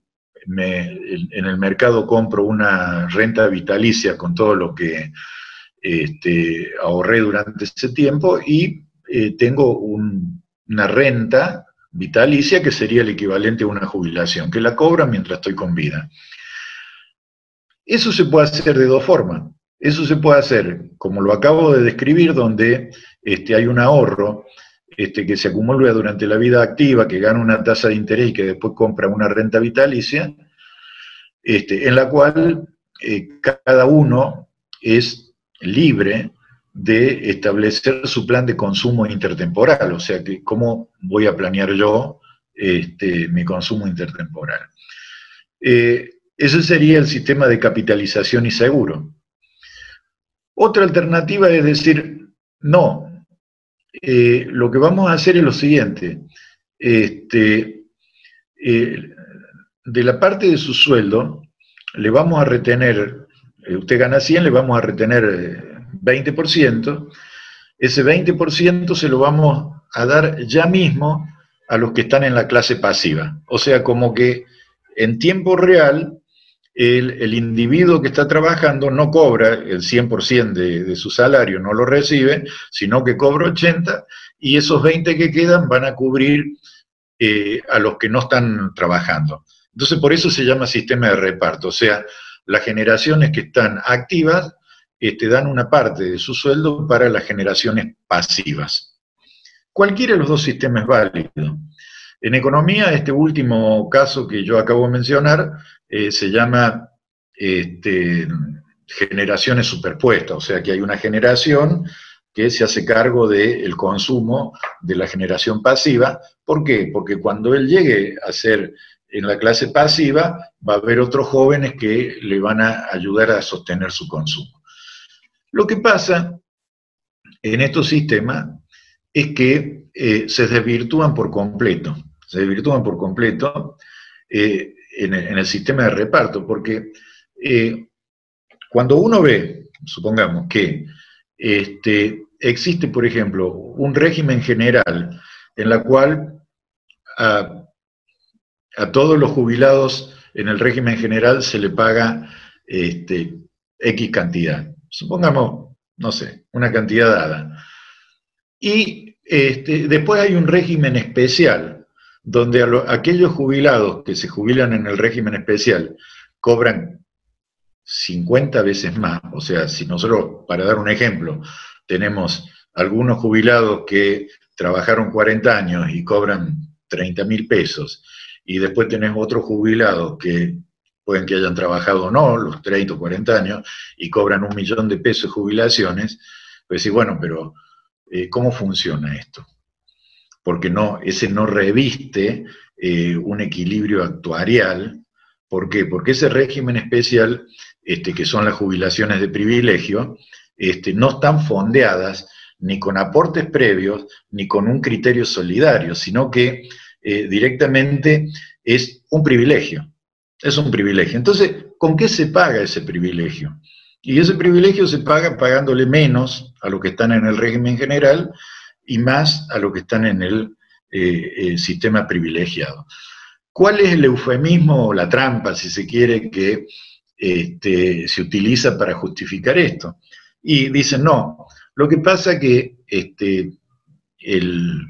en el mercado compro una renta vitalicia con todo lo que este, ahorré durante ese tiempo y eh, tengo una renta vitalicia que sería el equivalente a una jubilación, que la cobra mientras estoy con vida. Eso se puede hacer de dos formas. Eso se puede hacer, como lo acabo de describir, donde este, hay un ahorro este, que se acumula durante la vida activa, que gana una tasa de interés y que después compra una renta vitalicia, este, en la cual eh, cada uno es libre de establecer su plan de consumo intertemporal, o sea, que cómo voy a planear yo este, mi consumo intertemporal. Eh, ese sería el sistema de capitalización y seguro. Otra alternativa es decir, no, eh, lo que vamos a hacer es lo siguiente. Este, eh, de la parte de su sueldo, le vamos a retener, eh, usted gana 100, le vamos a retener 20%, ese 20% se lo vamos a dar ya mismo a los que están en la clase pasiva. O sea, como que en tiempo real el, individuo que está trabajando no cobra el 100% de, su salario, no lo recibe, sino que cobra 80 y esos 20 que quedan van a cubrir eh, a los que no están trabajando. Entonces, por eso se llama sistema de reparto, o sea, las generaciones que están activas este, dan una parte de su sueldo para las generaciones pasivas. Cualquiera de los dos sistemas es válido. En economía, este último caso que yo acabo de mencionar eh, se llama este, generaciones superpuestas, o sea que hay una generación que se hace cargo del consumo de la generación pasiva. ¿Por qué? Porque cuando él llegue a ser en la clase pasiva, va a haber otros jóvenes que le van a ayudar a sostener su consumo. Lo que pasa en estos sistemas es que eh, se desvirtúan por completo se desvirtúan por completo eh, en, el, sistema de reparto, porque eh, cuando uno ve, supongamos que este, existe, por ejemplo, un régimen general en la cual a, todos los jubilados en el régimen general se le paga este, X cantidad, supongamos, no sé, una cantidad dada. Y este, después hay un régimen especial donde aquellos jubilados que se jubilan en el régimen especial cobran 50 veces más, o sea, si nosotros, para dar un ejemplo, tenemos algunos jubilados que trabajaron 40 años y cobran 30 mil pesos, y después tenemos otros jubilados que pueden que hayan trabajado o no, los 30 o 40 años, y cobran un millón de pesos de jubilaciones, pues sí, bueno, pero eh, ¿cómo funciona esto? Porque no, ese no reviste eh, un equilibrio actuarial. ¿Por qué? Porque ese régimen especial, este, que son las jubilaciones de privilegio, este, no están fondeadas ni con aportes previos, ni con un criterio solidario, sino que eh, directamente es un privilegio. Es un privilegio. Entonces, ¿con qué se paga ese privilegio? Y ese privilegio se paga pagándole menos a los que están en el régimen general y más a los que están en el eh, eh, sistema privilegiado. ¿Cuál es el eufemismo o la trampa, si se quiere, que este, se utiliza para justificar esto? Y dicen, no, lo que pasa es que este, el,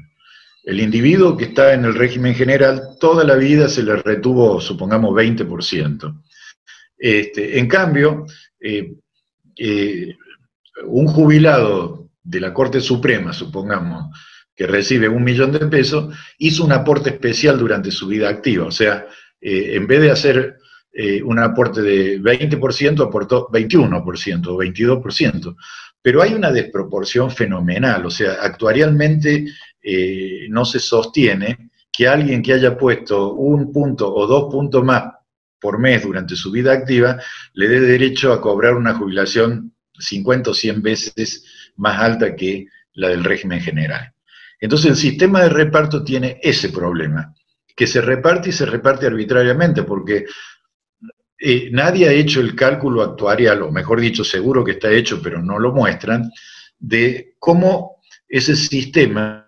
individuo que está en el régimen general, toda la vida se le retuvo, supongamos, 20%. Este, en cambio, eh, un jubilado de la Corte Suprema, supongamos, que recibe un millón de pesos, hizo un aporte especial durante su vida activa. O sea, eh, en vez de hacer un aporte de 20%, aportó 21% o 22%. Pero hay una desproporción fenomenal, o sea, actuarialmente eh, no se sostiene que alguien que haya puesto un punto o dos puntos más por mes durante su vida activa le dé derecho a cobrar una jubilación 50 o 100 veces más alta que la del régimen general. Entonces el sistema de reparto tiene ese problema, que se reparte y se reparte arbitrariamente, porque eh, nadie ha hecho el cálculo actuarial, o mejor dicho, seguro que está hecho, pero no lo muestran, de cómo ese sistema,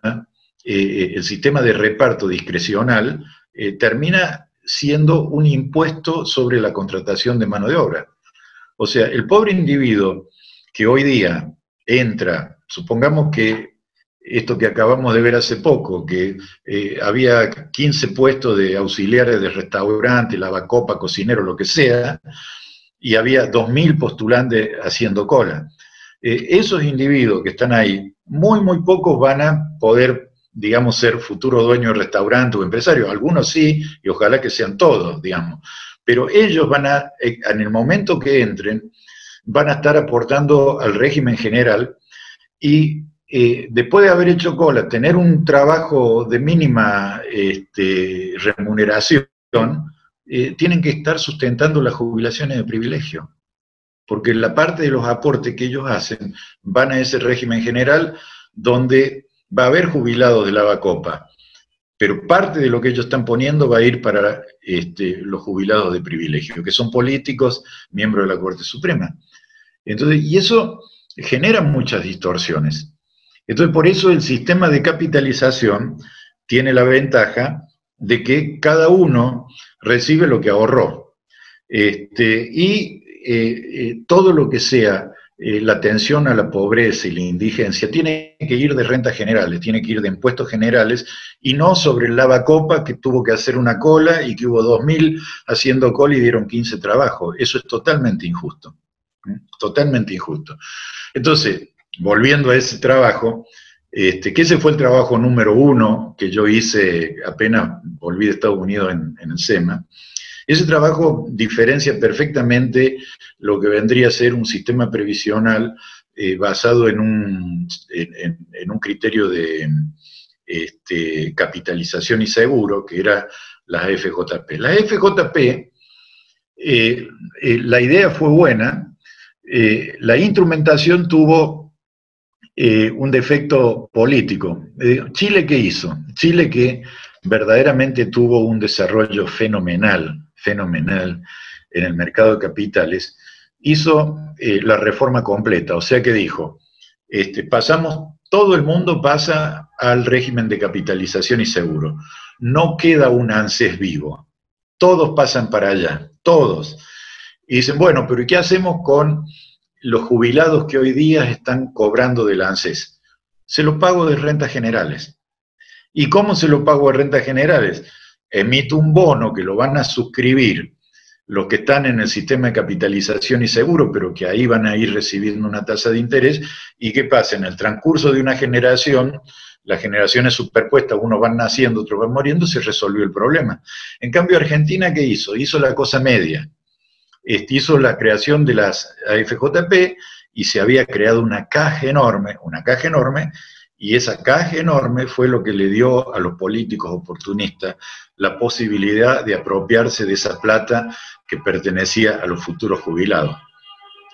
eh, el sistema de reparto discrecional, eh, termina siendo un impuesto sobre la contratación de mano de obra. O sea, el pobre individuo que hoy día entra, supongamos que esto que acabamos de ver hace poco, que eh, había 15 puestos de auxiliares de restaurante, lavacopa, cocinero, lo que sea, y había 2.000 postulantes haciendo cola. Eh, esos individuos que están ahí, muy, muy pocos van a poder, digamos, ser futuro dueño de restaurante o empresario. Algunos sí, y ojalá que sean todos, digamos. Pero ellos van a, eh, en el momento que entren, van a estar aportando al régimen general y eh, después de haber hecho cola, tener un trabajo de mínima este, remuneración, eh, tienen que estar sustentando las jubilaciones de privilegio. Porque la parte de los aportes que ellos hacen van a ese régimen general donde va a haber jubilados de lavacopa, pero parte de lo que ellos están poniendo va a ir para este, los jubilados de privilegio, que son políticos, miembros de la Corte Suprema. Entonces, y eso genera muchas distorsiones. Entonces, por eso el sistema de capitalización tiene la ventaja de que cada uno recibe lo que ahorró. Este, y eh, eh, todo lo que sea eh, la atención a la pobreza y la indigencia tiene que ir de rentas generales, tiene que ir de impuestos generales y no sobre el lavacopa que tuvo que hacer una cola y que hubo 2.000 haciendo cola y dieron 15 trabajos. Eso es totalmente injusto. Totalmente injusto. Entonces, volviendo a ese trabajo, este, que ese fue el trabajo número uno que yo hice apenas volví de Estados Unidos en, el SEMA. Ese trabajo diferencia perfectamente lo que vendría a ser un sistema previsional eh, basado en un, criterio de este, capitalización y seguro, que era la FJP. La FJP, eh, eh, la idea fue buena, la instrumentación tuvo eh, un defecto político. Eh, Chile, ¿qué hizo? Chile que verdaderamente tuvo un desarrollo fenomenal, fenomenal en el mercado de capitales, hizo eh, la reforma completa, o sea que dijo, este, pasamos, todo el mundo pasa al régimen de capitalización y seguro. No queda un ANSES vivo. Todos pasan para allá, todos. Y dicen, bueno, pero ¿qué hacemos con los jubilados que hoy día están cobrando del ANSES. Se los pago de rentas generales. ¿Y cómo se lo pago de rentas generales? Emito un bono que lo van a suscribir los que están en el sistema de capitalización y seguro, pero que ahí van a ir recibiendo una tasa de interés, y qué pasa, en el transcurso de una generación, las generaciones superpuestas, unos van naciendo, otros van muriendo, se resolvió el problema. En cambio, Argentina, ¿qué hizo? Hizo la cosa media este, hizo la creación de las AFJP y se había creado una caja enorme, una caja enorme, y esa caja enorme fue lo que le dio a los políticos oportunistas la posibilidad de apropiarse de esa plata que pertenecía a los futuros jubilados.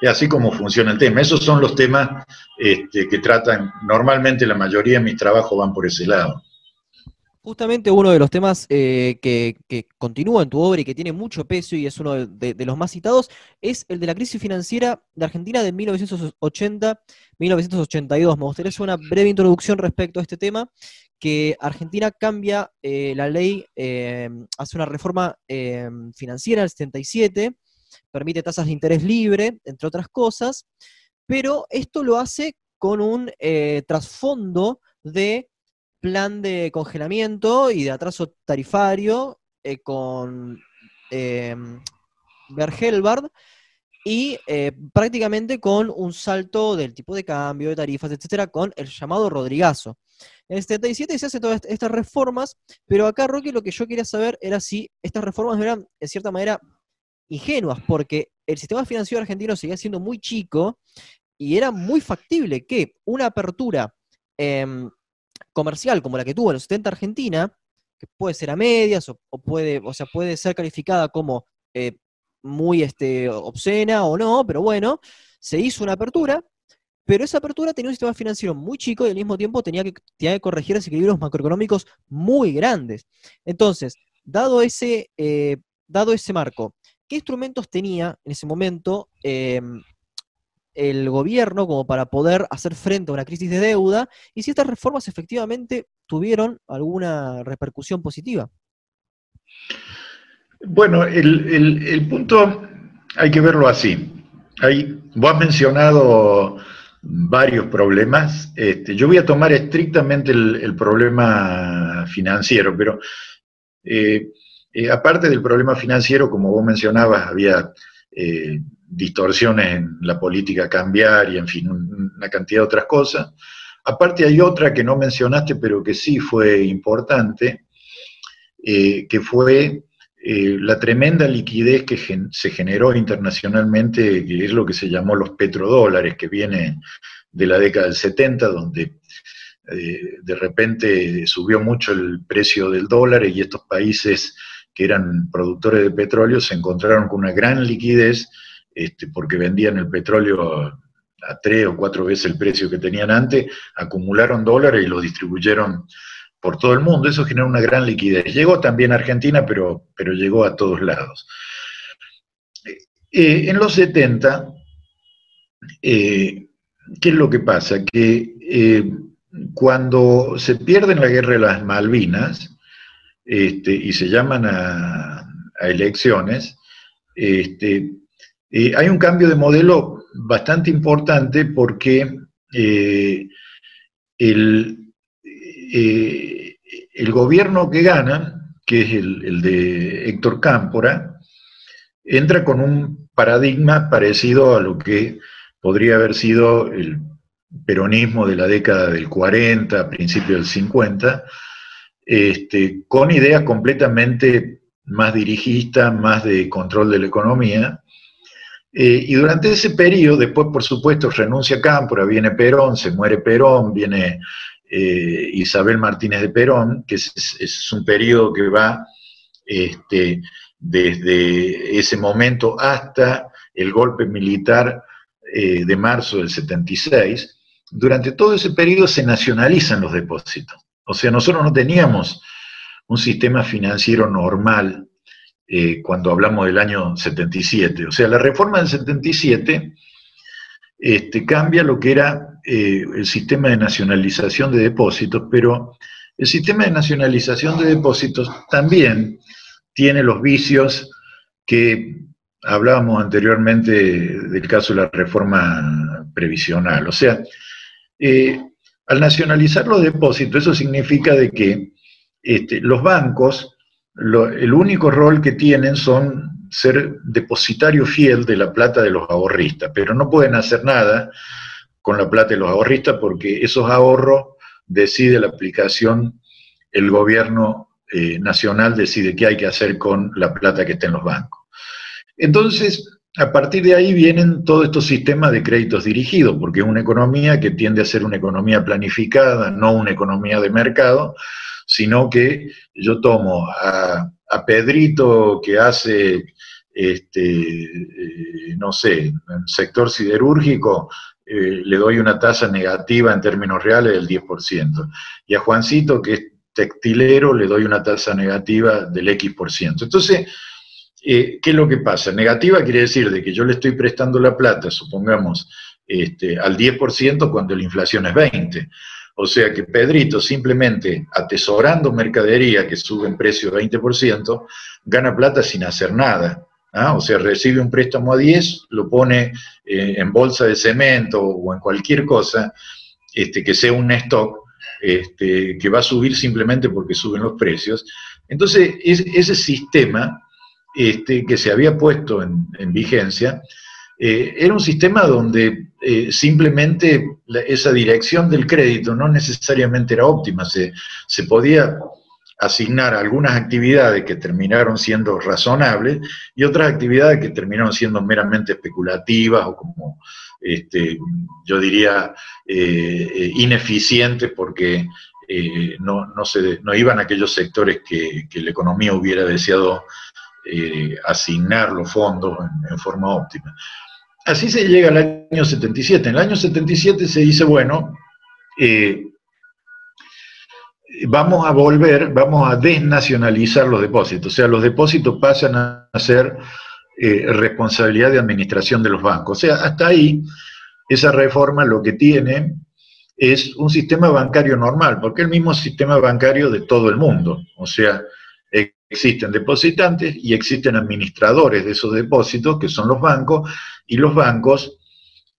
Es así como funciona el tema. Esos son los temas este, que tratan, normalmente la mayoría de mis trabajos van por ese lado. Justamente uno de los temas eh, que, continúa en tu obra y que tiene mucho peso y es uno de, los más citados es el de la crisis financiera de Argentina de 1980-1982. Me gustaría hacer una breve introducción respecto a este tema, que Argentina cambia eh, la ley, eh, hace una reforma financiera en el 77, permite tasas de interés libre, entre otras cosas, pero esto lo hace con un trasfondo de plan de congelamiento y de atraso tarifario eh, con eh, Bergelbard y prácticamente con un salto del tipo de cambio, de tarifas, etcétera, con el llamado Rodrigazo. En el 77 se hacen todas estas reformas, pero acá, Roque, lo que yo quería saber era si estas reformas eran, en cierta manera, ingenuas, porque el sistema financiero argentino seguía siendo muy chico y era muy factible que una apertura em, comercial como la que tuvo en los 70 Argentina, que puede ser a medias o, puede, o sea, puede ser calificada como eh, muy este, obscena o no, pero bueno, se hizo una apertura, pero esa apertura tenía un sistema financiero muy chico y al mismo tiempo tenía que, tenía que corregir desequilibrios macroeconómicos muy grandes. Entonces, dado ese, eh, dado ese marco, ¿qué instrumentos tenía en ese momento em, el gobierno como para poder hacer frente a una crisis de deuda y si estas reformas efectivamente tuvieron alguna repercusión positiva. Bueno, el, punto hay que verlo así. Hay, vos has mencionado varios problemas. Este, yo voy a tomar estrictamente el, problema financiero, pero eh, eh, aparte del problema financiero, como vos mencionabas, había eh, distorsiones en la política cambiaria, en fin, una cantidad de otras cosas. Aparte hay otra que no mencionaste, pero que sí fue importante, eh, que fue eh, la tremenda liquidez que se generó internacionalmente, que es lo que se llamó los petrodólares, que viene de la década del 70, donde eh, de repente subió mucho el precio del dólar y estos países que eran productores de petróleo se encontraron con una gran liquidez este, porque vendían el petróleo a tres o cuatro veces el precio que tenían antes, acumularon dólares y lo distribuyeron por todo el mundo. Eso generó una gran liquidez. Llegó también Argentina, pero, pero llegó a todos lados. Eh, en los 70, eh, ¿qué es lo que pasa? Que eh, cuando se pierde la guerra de las Malvinas este, y se llaman a, a elecciones, este, eh, hay un cambio de modelo bastante importante porque eh, el, eh, el, gobierno que gana, que es el, de Héctor Cámpora, entra con un paradigma parecido a lo que podría haber sido el peronismo de la década del 40, principio del 50, este, con ideas completamente más dirigistas, más de control de la economía, eh, y durante ese periodo, después por supuesto renuncia Cámpora, viene Perón, se muere Perón, viene eh, Isabel Martínez de Perón, que es, un periodo que va este, desde ese momento hasta el golpe militar eh, de marzo del 76. Durante todo ese periodo se nacionalizan los depósitos. O sea, nosotros no teníamos un sistema financiero normal eh, cuando hablamos del año 77. O sea, la reforma del 77 este, cambia lo que era eh, el sistema de nacionalización de depósitos, pero el sistema de nacionalización de depósitos también tiene los vicios que hablábamos anteriormente del caso de la reforma previsional. O sea, eh, al nacionalizar los depósitos, eso significa de que este, los bancos el único rol que tienen son ser depositario fiel de la plata de los ahorristas, pero no pueden hacer nada con la plata de los ahorristas porque esos ahorros decide la aplicación, el gobierno eh, nacional decide qué hay que hacer con la plata que está en los bancos. Entonces, a partir de ahí vienen todos estos sistemas de créditos dirigidos, porque es una economía que tiende a ser una economía planificada, no una economía de mercado, sino que yo tomo a, Pedrito que hace, este, eh, no sé, sector siderúrgico, eh, le doy una tasa negativa en términos reales del 10%, y a Juancito que es textilero le doy una tasa negativa del X%. Entonces, eh, ¿qué es lo que pasa? Negativa quiere decir de que yo le estoy prestando la plata, supongamos, este, al 10% cuando la inflación es 20%. O sea que Pedrito simplemente atesorando mercadería que sube en precio 20%, gana plata sin hacer nada. ¿ah? O sea, recibe un préstamo a 10, lo pone eh, en bolsa de cemento o en cualquier cosa este, que sea un stock este, que va a subir simplemente porque suben los precios. Entonces, ese sistema este, que se había puesto en, vigencia eh, era un sistema donde eh, simplemente esa dirección del crédito no necesariamente era óptima, se, se podía asignar algunas actividades que terminaron siendo razonables y otras actividades que terminaron siendo meramente especulativas o como este, yo diría, eh, eh, ineficiente porque eh, no, se, no, iban a aquellos sectores que, la economía hubiera deseado asignar los fondos en, forma óptima. Así se llega al año 77. En el año 77 se dice, bueno, vamos a volver, vamos a desnacionalizar los depósitos, o sea, los depósitos pasan a ser eh, responsabilidad de administración de los bancos. O sea, hasta ahí esa reforma lo que tiene es un sistema bancario normal, porque es el mismo sistema bancario de todo el mundo. O sea, existen depositantes y existen administradores de esos depósitos, que son los bancos, y los bancos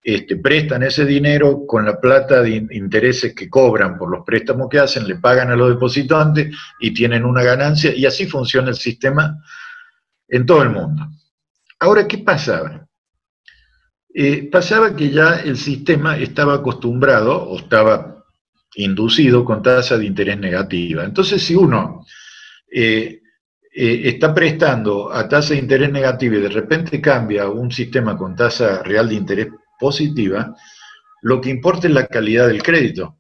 este, prestan ese dinero con la plata de intereses que cobran por los préstamos que hacen, le pagan a los depositantes y tienen una ganancia, y así funciona el sistema en todo el mundo. Ahora, ¿qué pasaba? Eh, pasaba que ya el sistema estaba acostumbrado o estaba inducido con tasa de interés negativa. Entonces, si uno eh, eh, está prestando a tasa de interés negativa y de repente cambia a un sistema con tasa real de interés positiva, lo que importa es la calidad del crédito.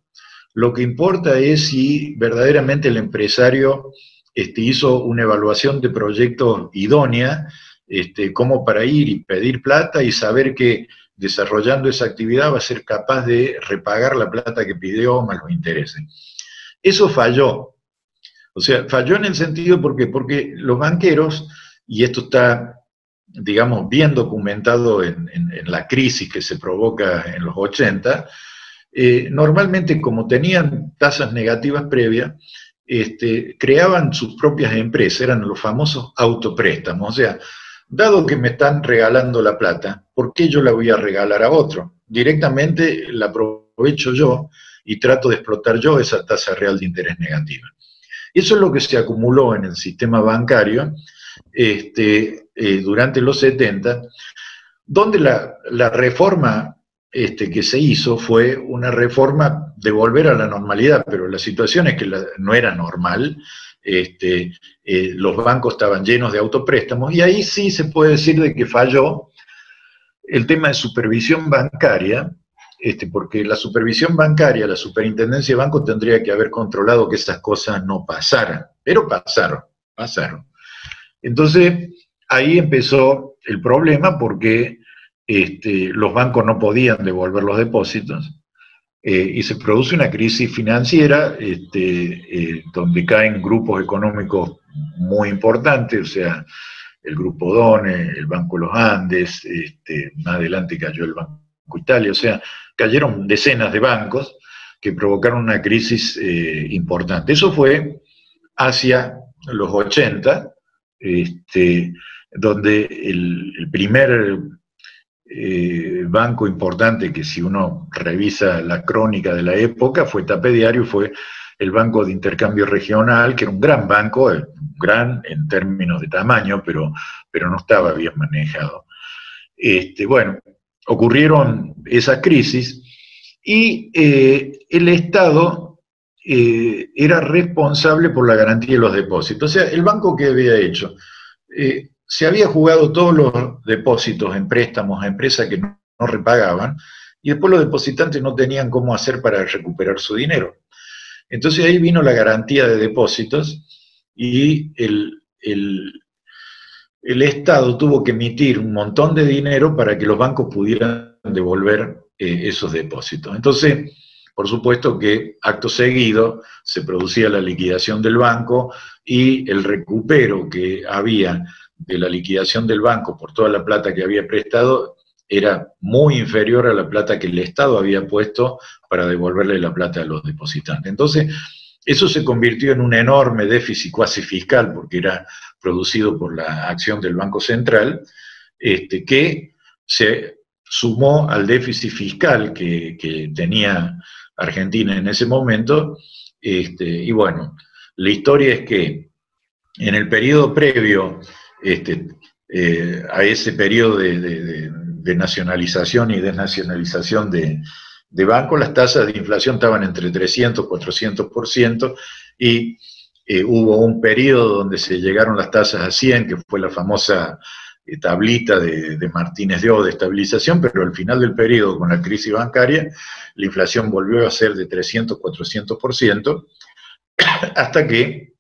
Lo que importa es si verdaderamente el empresario este, hizo una evaluación de proyectos idónea este, como para ir y pedir plata y saber que desarrollando esa actividad va a ser capaz de repagar la plata que pidió más los intereses. Eso falló. O sea, falló en el sentido porque, porque los banqueros, y esto está, digamos, bien documentado en, la crisis que se provoca en los 80, eh, normalmente como tenían tasas negativas previas, este, creaban sus propias empresas, eran los famosos autopréstamos. O sea, dado que me están regalando la plata, ¿por qué yo la voy a regalar a otro? Directamente la aprovecho yo y trato de explotar yo esa tasa real de interés negativa. Eso es lo que se acumuló en el sistema bancario este, eh, durante los 70, donde la, reforma este, que se hizo fue una reforma de volver a la normalidad, pero la situación es que no era normal, este, eh, los bancos estaban llenos de autopréstamos y ahí sí se puede decir de que falló el tema de supervisión bancaria, este, porque la supervisión bancaria, la superintendencia de bancos tendría que haber controlado que esas cosas no pasaran, pero pasaron, pasaron. Entonces, ahí empezó el problema porque este, los bancos no podían devolver los depósitos eh, y se produce una crisis financiera este, eh, donde caen grupos económicos muy importantes, o sea, el Grupo Done, el Banco Los Andes, más adelante cayó el Banco Italia, o sea, cayeron decenas de bancos que provocaron una crisis eh, importante. Eso fue hacia los 80, este, donde el primer eh, banco importante que si uno revisa la crónica de la época fue Tape Diario, fue el Banco de Intercambio Regional, que era un gran banco, eh, gran en términos de tamaño, pero, pero no estaba bien manejado. Este, bueno, ocurrieron esas crisis y eh, el Estado era responsable por la garantía de los depósitos. O sea, el banco que había hecho, se había jugado todos los depósitos en préstamos a empresas que no, repagaban y después los depositantes no tenían cómo hacer para recuperar su dinero. Entonces ahí vino la garantía de depósitos y el, el, Estado tuvo que emitir un montón de dinero para que los bancos pudieran devolver eh, esos depósitos. Entonces, por supuesto que acto seguido se producía la liquidación del banco y el recupero que había de la liquidación del banco por toda la plata que había prestado era muy inferior a la plata que el Estado había puesto para devolverle la plata a los depositantes. Entonces, eso se convirtió en un enorme déficit cuasi fiscal, porque era producido por la acción del Banco Central, este, que se sumó al déficit fiscal que, tenía Argentina en ese momento. Este, y bueno, la historia es que en el periodo previo este, eh, a ese periodo de, nacionalización y desnacionalización de, de bancos, las tasas de inflación estaban entre 300 y 400%, y hubo un periodo donde se llegaron las tasas a 100, que fue la famosa eh, tablita de, Martínez de O de estabilización, pero al final del periodo, con la crisis bancaria, la inflación volvió a ser de 300, 400%, [coughs] hasta que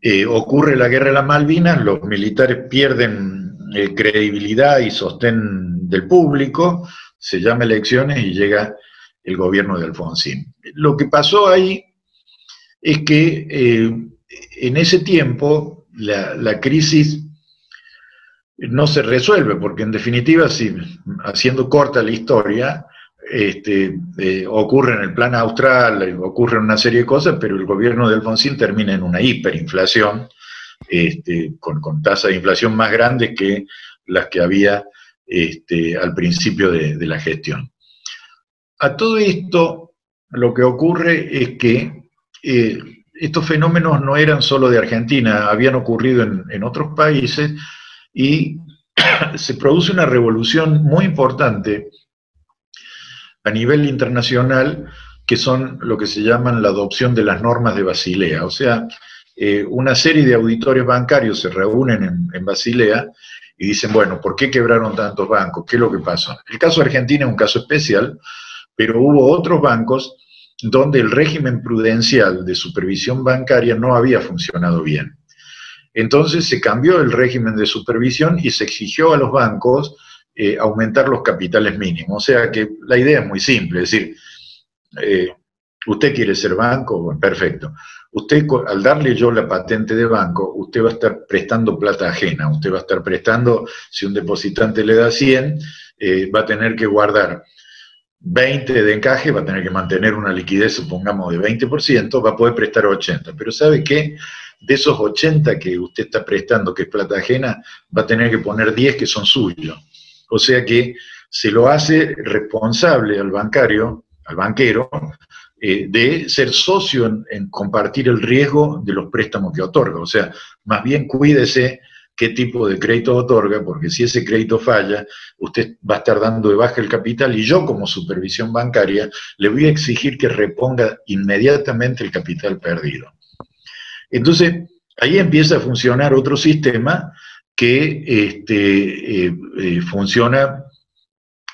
eh, ocurre la guerra de las Malvinas, los militares pierden eh, credibilidad y sostén del público, se llama elecciones y llega el gobierno de Alfonsín. Lo que pasó ahí es que en ese tiempo la, la crisis no se resuelve, porque en definitiva, haciendo corta la historia, este, eh, ocurre en el plan austral, ocurre una serie de cosas, pero el gobierno de Alfonsín termina en una hiperinflación, este, con, con tasas de inflación más grandes que las que había este, al principio de, la gestión. A todo esto, lo que ocurre es que eh, estos fenómenos no eran solo de Argentina, habían ocurrido en, otros países, y [coughs] se produce una revolución muy importante a nivel internacional, que son lo que se llaman la adopción de las normas de Basilea. O sea, eh, una serie de auditores bancarios se reúnen en, Basilea y dicen, bueno, ¿por qué quebraron tantos bancos? ¿Qué es lo que pasó? El caso Argentina es un caso especial, pero hubo otros bancos donde el régimen prudencial de supervisión bancaria no había funcionado bien. Entonces se cambió el régimen de supervisión y se exigió a los bancos eh, aumentar los capitales mínimos. O sea que la idea es muy simple, es decir, eh, usted quiere ser banco, perfecto. Usted, al darle yo la patente de banco, usted va a estar prestando plata ajena, usted va a estar prestando, si un depositante le da 100, eh, va a tener que guardar 20 de encaje, va a tener que mantener una liquidez, supongamos, de 20%, va a poder prestar 80. Pero ¿sabe qué? de esos 80 que usted está prestando, que es plata ajena, va a tener que poner 10 que son suyos. O sea que se lo hace responsable al bancario, al banquero, eh, de ser socio en, compartir el riesgo de los préstamos que otorga. O sea, más bien cuídese qué tipo de crédito otorga, porque si ese crédito falla, usted va a estar dando de baja el capital y yo como supervisión bancaria le voy a exigir que reponga inmediatamente el capital perdido. Entonces, ahí empieza a funcionar otro sistema que este, eh, eh, funciona,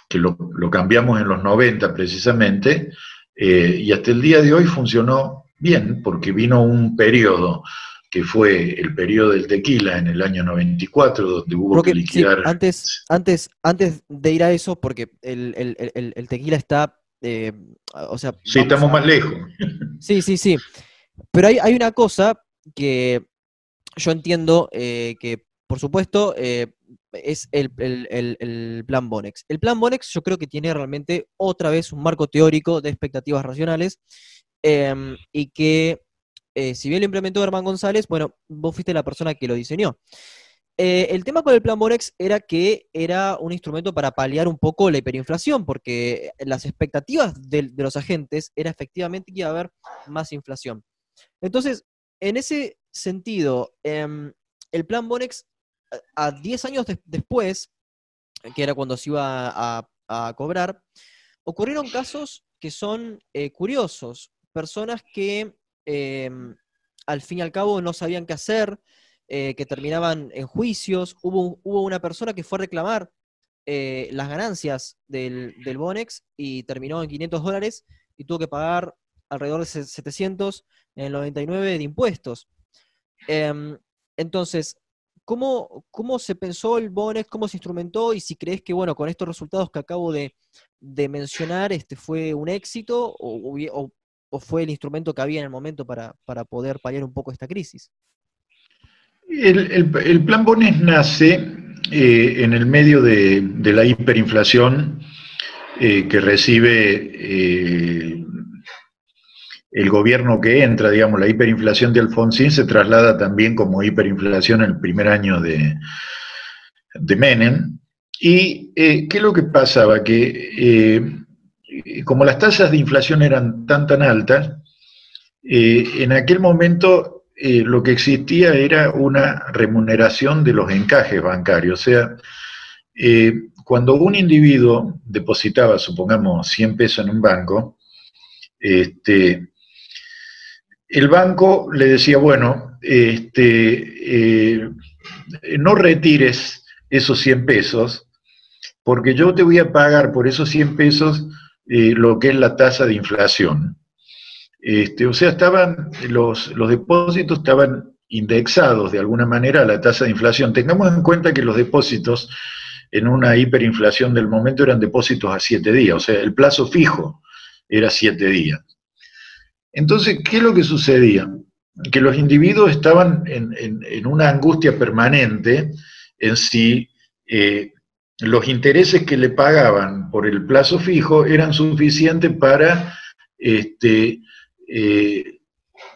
que lo, cambiamos en los 90 precisamente, eh, y hasta el día de hoy funcionó bien, porque vino un periodo que fue el periodo del tequila en el año 94, donde hubo que liquidar... antes, antes, antes de ir a eso, porque el, tequila está... o sea, sí, estamos más lejos. Sí, sí, sí. Pero hay, hay una cosa que yo entiendo eh, que, por supuesto, eh, es el, plan Bonex. El plan Bonex yo creo que tiene realmente otra vez un marco teórico de expectativas racionales em, y que, eh, si bien lo implementó Herman González, bueno, vos fuiste la persona que lo diseñó. el tema con el plan Bonex era que era un instrumento para paliar un poco la hiperinflación, porque las expectativas de, de los agentes era efectivamente que iba a haber más inflación. Entonces, en ese sentido, em, el plan Bonex, a 10 años después, que era cuando se iba a, cobrar, ocurrieron casos que son eh, curiosos. Personas que em, al fin y al cabo no sabían qué hacer, eh, que terminaban en juicios. Hubo, una persona que fue a reclamar eh, las ganancias del, del, Bonex y terminó en 500 dólares y tuvo que pagar alrededor de 700 en el 99 de impuestos. Em, entonces, ¿cómo, ¿cómo se pensó el Bonex, cómo se instrumentó y si crees que, bueno, con estos resultados que acabo de, mencionar, este, fue un éxito o, fue el instrumento que había en el momento para, poder paliar un poco esta crisis? El, plan Bonex nace eh, en el medio de, la hiperinflación eh, que recibe eh, el gobierno que entra, digamos, la hiperinflación de Alfonsín se traslada también como hiperinflación en el primer año de, de Menem. ¿Y qué es lo que pasaba? Que como las tasas de inflación eran tan tan altas, eh, en aquel momento lo que existía era una remuneración de los encajes bancarios. O sea, cuando un individuo depositaba, supongamos, 100 pesos en un banco, este, el banco le decía, bueno, este, eh, no retires esos 100 pesos, porque yo te voy a pagar por esos 100 pesos eh, lo que es la tasa de inflación. Este, o sea, estaban, los, los depósitos estaban indexados de alguna manera a la tasa de inflación. Tengamos en cuenta que los depósitos en una hiperinflación del momento eran depósitos a 7 días, o sea, el plazo fijo era 7 días. Entonces, ¿qué es lo que sucedía? Que los individuos estaban en, una angustia permanente en si eh, los intereses que le pagaban por el plazo fijo eran suficientes para este, eh,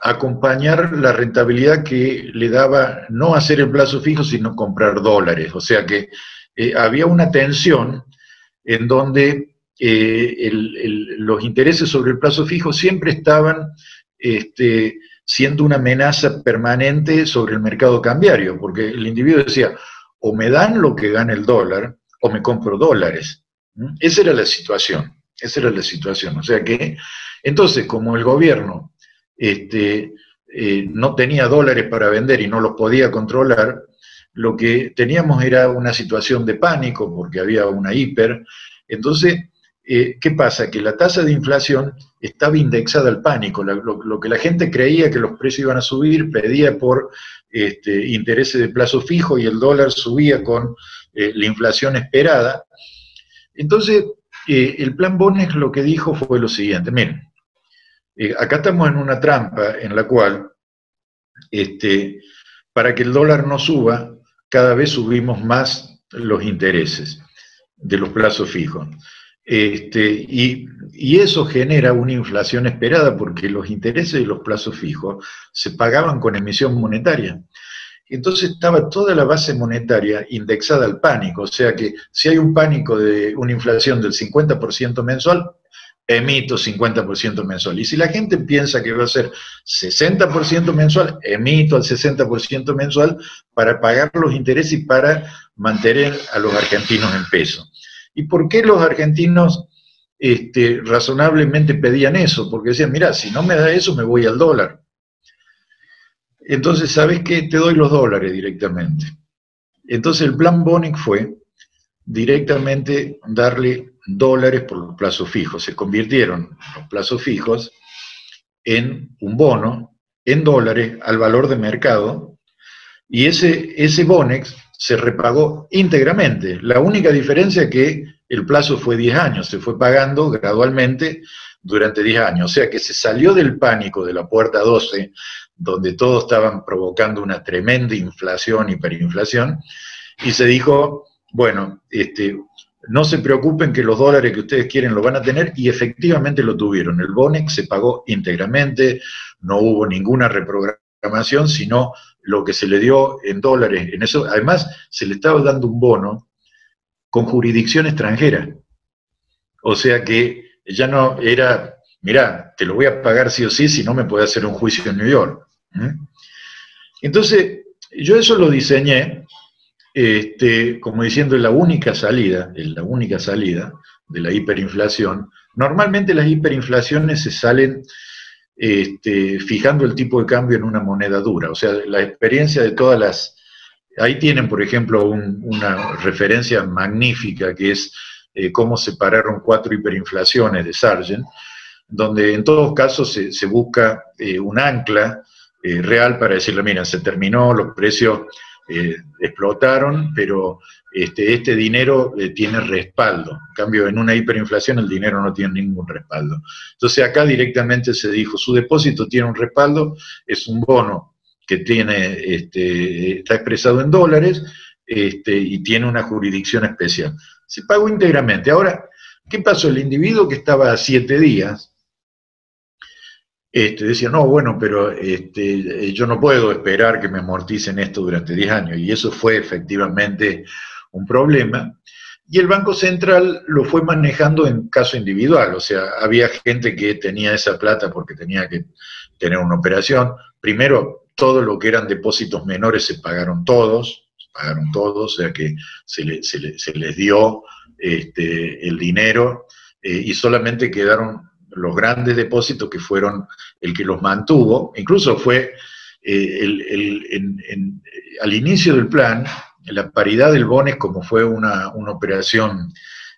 acompañar la rentabilidad que le daba no hacer el plazo fijo, sino comprar dólares. O sea que eh, había una tensión en donde eh, los intereses sobre el plazo fijo siempre estaban este, siendo una amenaza permanente sobre el mercado cambiario, porque el individuo decía, o me dan lo que gana el dólar, o me compro dólares. Esa era la situación, esa era la situación. O sea que, entonces, como el gobierno este, eh, no tenía dólares para vender y no los podía controlar, lo que teníamos era una situación de pánico porque había una hiper. Entonces, eh, ¿qué pasa? Que la tasa de inflación estaba indexada al pánico. lo, que la gente creía que los precios iban a subir, pedía por este, intereses de plazo fijo y el dólar subía con eh, la inflación esperada. Entonces, eh, el plan Bones lo que dijo fue lo siguiente, miren, acá estamos en una trampa en la cual, este, para que el dólar no suba, cada vez subimos más los intereses de los plazos fijos. Este, y, eso genera una inflación esperada porque los intereses de los plazos fijos se pagaban con emisión monetaria. Entonces estaba toda la base monetaria indexada al pánico, o sea que si hay un pánico de una inflación del 50% mensual, emito 50% mensual. Y si la gente piensa que va a ser 60% mensual, emito al 60% mensual para pagar los intereses y para mantener a los argentinos en peso. ¿Y por qué los argentinos este, razonablemente pedían eso? Porque decían, mira, si no me da eso, me voy al dólar. Entonces, ¿sabes qué? Te doy los dólares directamente. Entonces, el plan Bonic fue directamente darle dólares por los plazos fijos. Se convirtieron los plazos fijos en un bono en dólares al valor de mercado y ese, ese Bonex se repagó íntegramente. La única diferencia es que el plazo fue 10 años, se fue pagando gradualmente durante 10 años. O sea que se salió del pánico de la puerta 12, donde todos estaban provocando una tremenda inflación, hiperinflación, y se dijo, bueno, este, no se preocupen que los dólares que ustedes quieren lo van a tener, y efectivamente lo tuvieron. El BONEX se pagó íntegramente, no hubo ninguna reprogramación, sino lo que se le dio en dólares, en eso, además se le estaba dando un bono con jurisdicción extranjera. O sea que ya no era, mirá, te lo voy a pagar sí o sí, si no me puede hacer un juicio en New York. Entonces, yo eso lo diseñé este, como diciendo la única salida, la única salida de la hiperinflación. Normalmente las hiperinflaciones se salen este, fijando el tipo de cambio en una moneda dura. O sea, la experiencia de todas las... Ahí tienen, por ejemplo, una referencia magnífica que es eh, cómo separaron cuatro hiperinflaciones de Sargent, donde en todos casos se, busca eh, un ancla eh, real para decirle, mira, se terminó, los precios eh, explotaron, pero este, este dinero tiene respaldo. En cambio, en una hiperinflación el dinero no tiene ningún respaldo. Entonces acá directamente se dijo, su depósito tiene un respaldo, es un bono que tiene, este, está expresado en dólares este, y tiene una jurisdicción especial. Se pagó íntegramente. Ahora, ¿qué pasó? El individuo que estaba a siete días, este, decía, no, bueno, pero este, yo no puedo esperar que me amorticen esto durante 10 años. Y eso fue efectivamente un problema. Y el Banco Central lo fue manejando en caso individual, o sea, había gente que tenía esa plata porque tenía que tener una operación. Primero, todo lo que eran depósitos menores se pagaron todos, se pagaron todos, o sea que se, se, les dio este, el dinero eh, y solamente quedaron los grandes depósitos que fueron el que los mantuvo, incluso fue eh, al inicio del plan, la paridad del Bones, como fue una, operación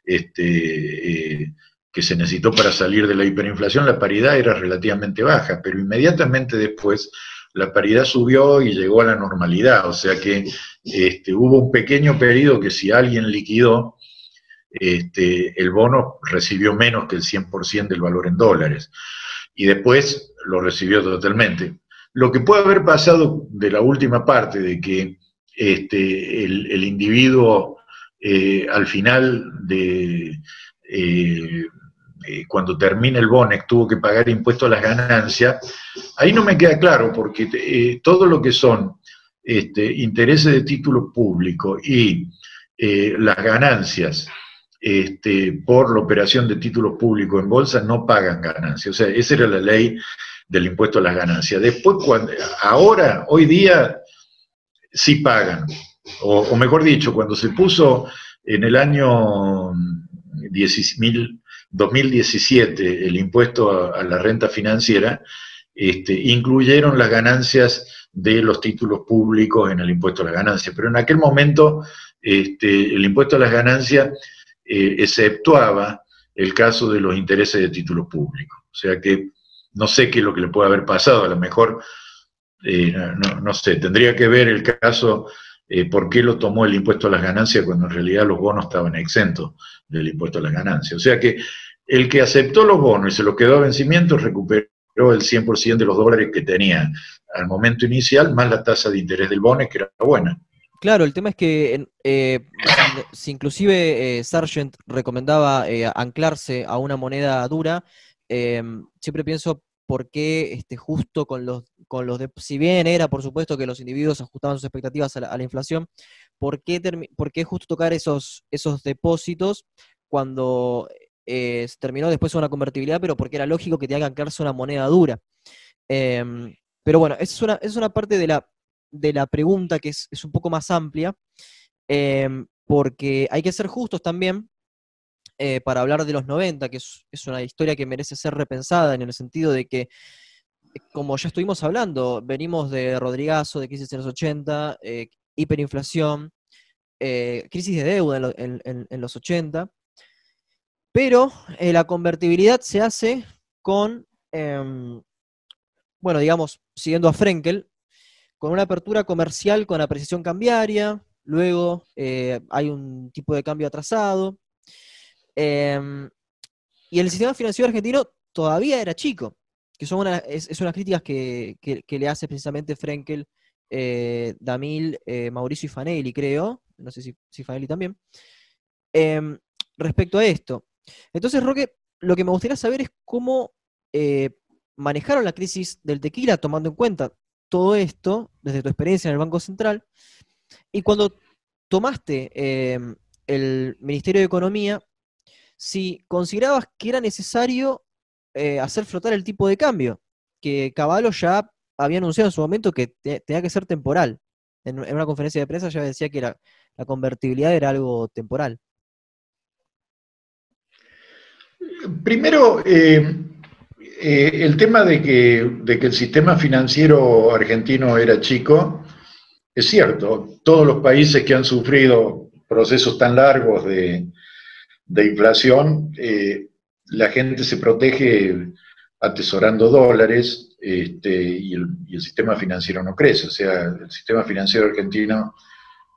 este, eh, que se necesitó para salir de la hiperinflación, la paridad era relativamente baja, pero inmediatamente después la paridad subió y llegó a la normalidad, o sea que este, hubo un pequeño periodo que si alguien liquidó, este, el bono recibió menos que el 100% del valor en dólares y después lo recibió totalmente. Lo que puede haber pasado de la última parte, de que este, el, individuo eh, al final de eh, eh, cuando termina el BONEX tuvo que pagar impuesto a las ganancias, ahí no me queda claro, porque todo lo que son este, intereses de título público y las ganancias este, por la operación de títulos públicos en bolsa no pagan ganancias. O sea, esa era la ley del impuesto a las ganancias. Después, ahora, hoy día, sí pagan. O, mejor dicho, cuando se puso en el año 2017 el impuesto a, la renta financiera, este, incluyeron las ganancias de los títulos públicos en el impuesto a las ganancias. Pero en aquel momento este, el impuesto a las ganancias eh, exceptuaba el caso de los intereses de títulos públicos. O sea que no sé qué es lo que le puede haber pasado, a lo mejor, eh, no, sé, tendría que ver el caso eh, por qué lo tomó el impuesto a las ganancias cuando en realidad los bonos estaban exentos del impuesto a las ganancias. O sea que el que aceptó los bonos y se los quedó a vencimiento recuperó el 100% de los dólares que tenía al momento inicial, más la tasa de interés del bono, que era buena. Claro, el tema es que eh, si inclusive eh, Sargent recomendaba eh, anclarse a una moneda dura, em, siempre pienso por qué este, justo con los, con los si bien era por supuesto que los individuos ajustaban sus expectativas a la, inflación, ¿por qué, ¿por qué, justo tocar esos, esos depósitos cuando se terminó después una convertibilidad, pero porque era lógico que tenía que anclarse una moneda dura? Em, pero bueno, es una, es una parte de la de la pregunta que es, un poco más amplia, em, porque hay que ser justos también eh, para hablar de los 90, que es, una historia que merece ser repensada en el sentido de que, eh, como ya estuvimos hablando, venimos de Rodrigazo, de crisis en los 80, eh, hiperinflación, crisis de deuda en, los 80, pero la convertibilidad se hace con, em, bueno, digamos, siguiendo a Frenkel, con una apertura comercial con apreciación cambiaria, luego eh, hay un tipo de cambio atrasado, em, y el sistema financiero argentino todavía era chico, que son una, es, unas críticas que, le hace precisamente Frenkel, eh, Damil, eh, Mauricio y Fanelli, creo, no sé si, si Fanelli también, em, respecto a esto. Entonces, Roque, lo que me gustaría saber es cómo manejaron la crisis del tequila tomando en cuenta todo esto desde tu experiencia en el Banco Central y cuando tomaste em, el Ministerio de Economía, si considerabas que era necesario eh, hacer flotar el tipo de cambio, que Caballo ya había anunciado en su momento que tenía que ser temporal. En, una conferencia de prensa ya decía que la, la convertibilidad era algo temporal. Primero, eh, eh, el tema de que, el sistema financiero argentino era chico, es cierto. Todos los países que han sufrido procesos tan largos de, inflación, eh, la gente se protege atesorando dólares, este, y, el, sistema financiero no crece. O sea, el sistema financiero argentino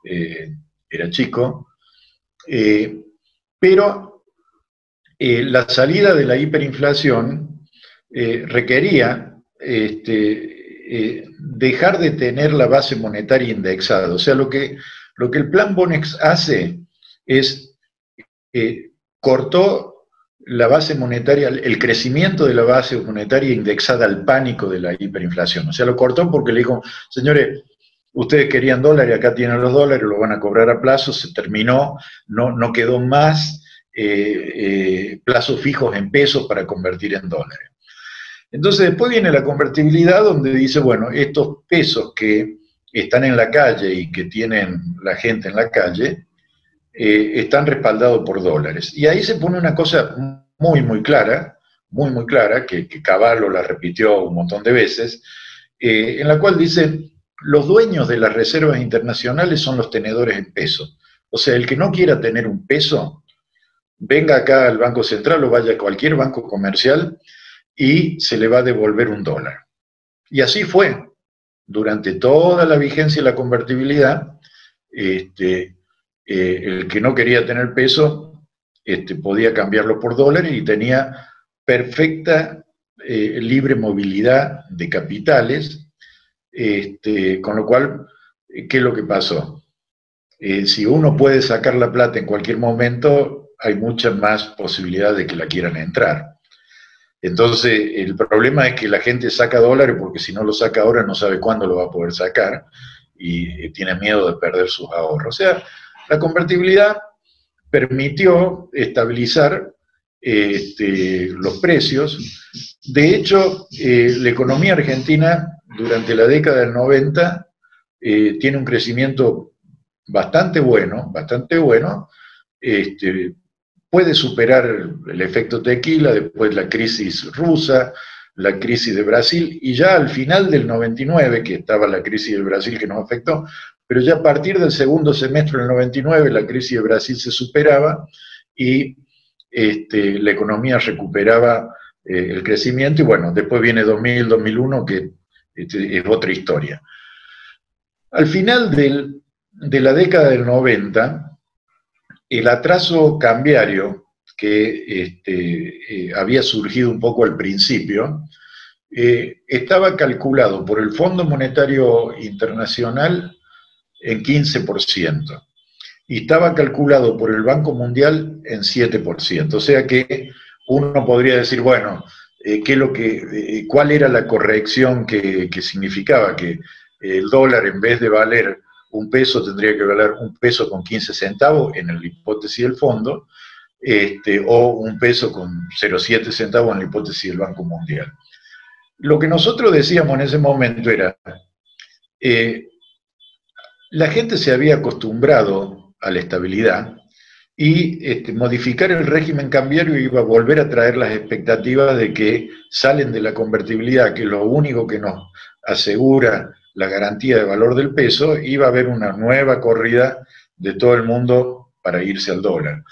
eh, era chico, pero la salida de la hiperinflación requería este, dejar de tener la base monetaria indexada. O sea, lo que, lo que el plan Bonex hace es cortó la base monetaria, el crecimiento de la base monetaria indexada al pánico de la hiperinflación. O sea, lo cortó porque le dijo, señores, ustedes querían dólares, acá tienen los dólares, lo van a cobrar a plazo, se terminó, no, no quedó más eh, eh, plazos fijos en pesos para convertir en dólares. Entonces después viene la convertibilidad donde dice, bueno, estos pesos que están en la calle y que tienen la gente en la calle, eh, están respaldados por dólares. Y ahí se pone una cosa muy, muy clara, muy, muy clara, que, Caballo la repitió un montón de veces, eh, en la cual dice, los dueños de las reservas internacionales son los tenedores en peso. O sea, el que no quiera tener un peso, venga acá al Banco Central o vaya a cualquier banco comercial y se le va a devolver un dólar. Y así fue. Durante toda la vigencia y la convertibilidad, este, eh, el que no quería tener peso este, podía cambiarlo por dólares y tenía perfecta eh, libre movilidad de capitales, este, con lo cual, ¿qué es lo que pasó? Eh, si uno puede sacar la plata en cualquier momento, hay muchas más posibilidades de que la quieran entrar. Entonces, el problema es que la gente saca dólares porque si no lo saca ahora no sabe cuándo lo va a poder sacar y tiene miedo de perder sus ahorros. O sea, la convertibilidad permitió estabilizar este, los precios. De hecho, eh, la economía argentina durante la década del 90 eh, tiene un crecimiento bastante bueno, bastante bueno. Este, puede superar el efecto tequila, después la crisis rusa, la crisis de Brasil, y ya al final del 99, que estaba la crisis de Brasil que nos afectó, pero ya a partir del segundo semestre del 99 la crisis de Brasil se superaba y este, la economía recuperaba eh, el crecimiento y bueno, después viene 2000, 2001 que este, es otra historia. Al final de la década del 90, el atraso cambiario que este, eh, había surgido un poco al principio, eh, estaba calculado por el Fondo Monetario Internacional en 15%. Y estaba calculado por el Banco Mundial en 7%. O sea que uno podría decir, bueno, eh, ¿qué lo que, ¿cuál era la corrección que, significaba que el dólar en vez de valer un peso tendría que valer un peso con 15 centavos en la hipótesis del fondo, este, o un peso con 0,7 centavos en la hipótesis del Banco Mundial. Lo que nosotros decíamos en ese momento era, eh, la gente se había acostumbrado a la estabilidad y este, modificar el régimen cambiario iba a volver a traer las expectativas de que salen de la convertibilidad, que lo único que nos asegura la garantía de valor del peso, iba a haber una nueva corrida de todo el mundo para irse al dólar.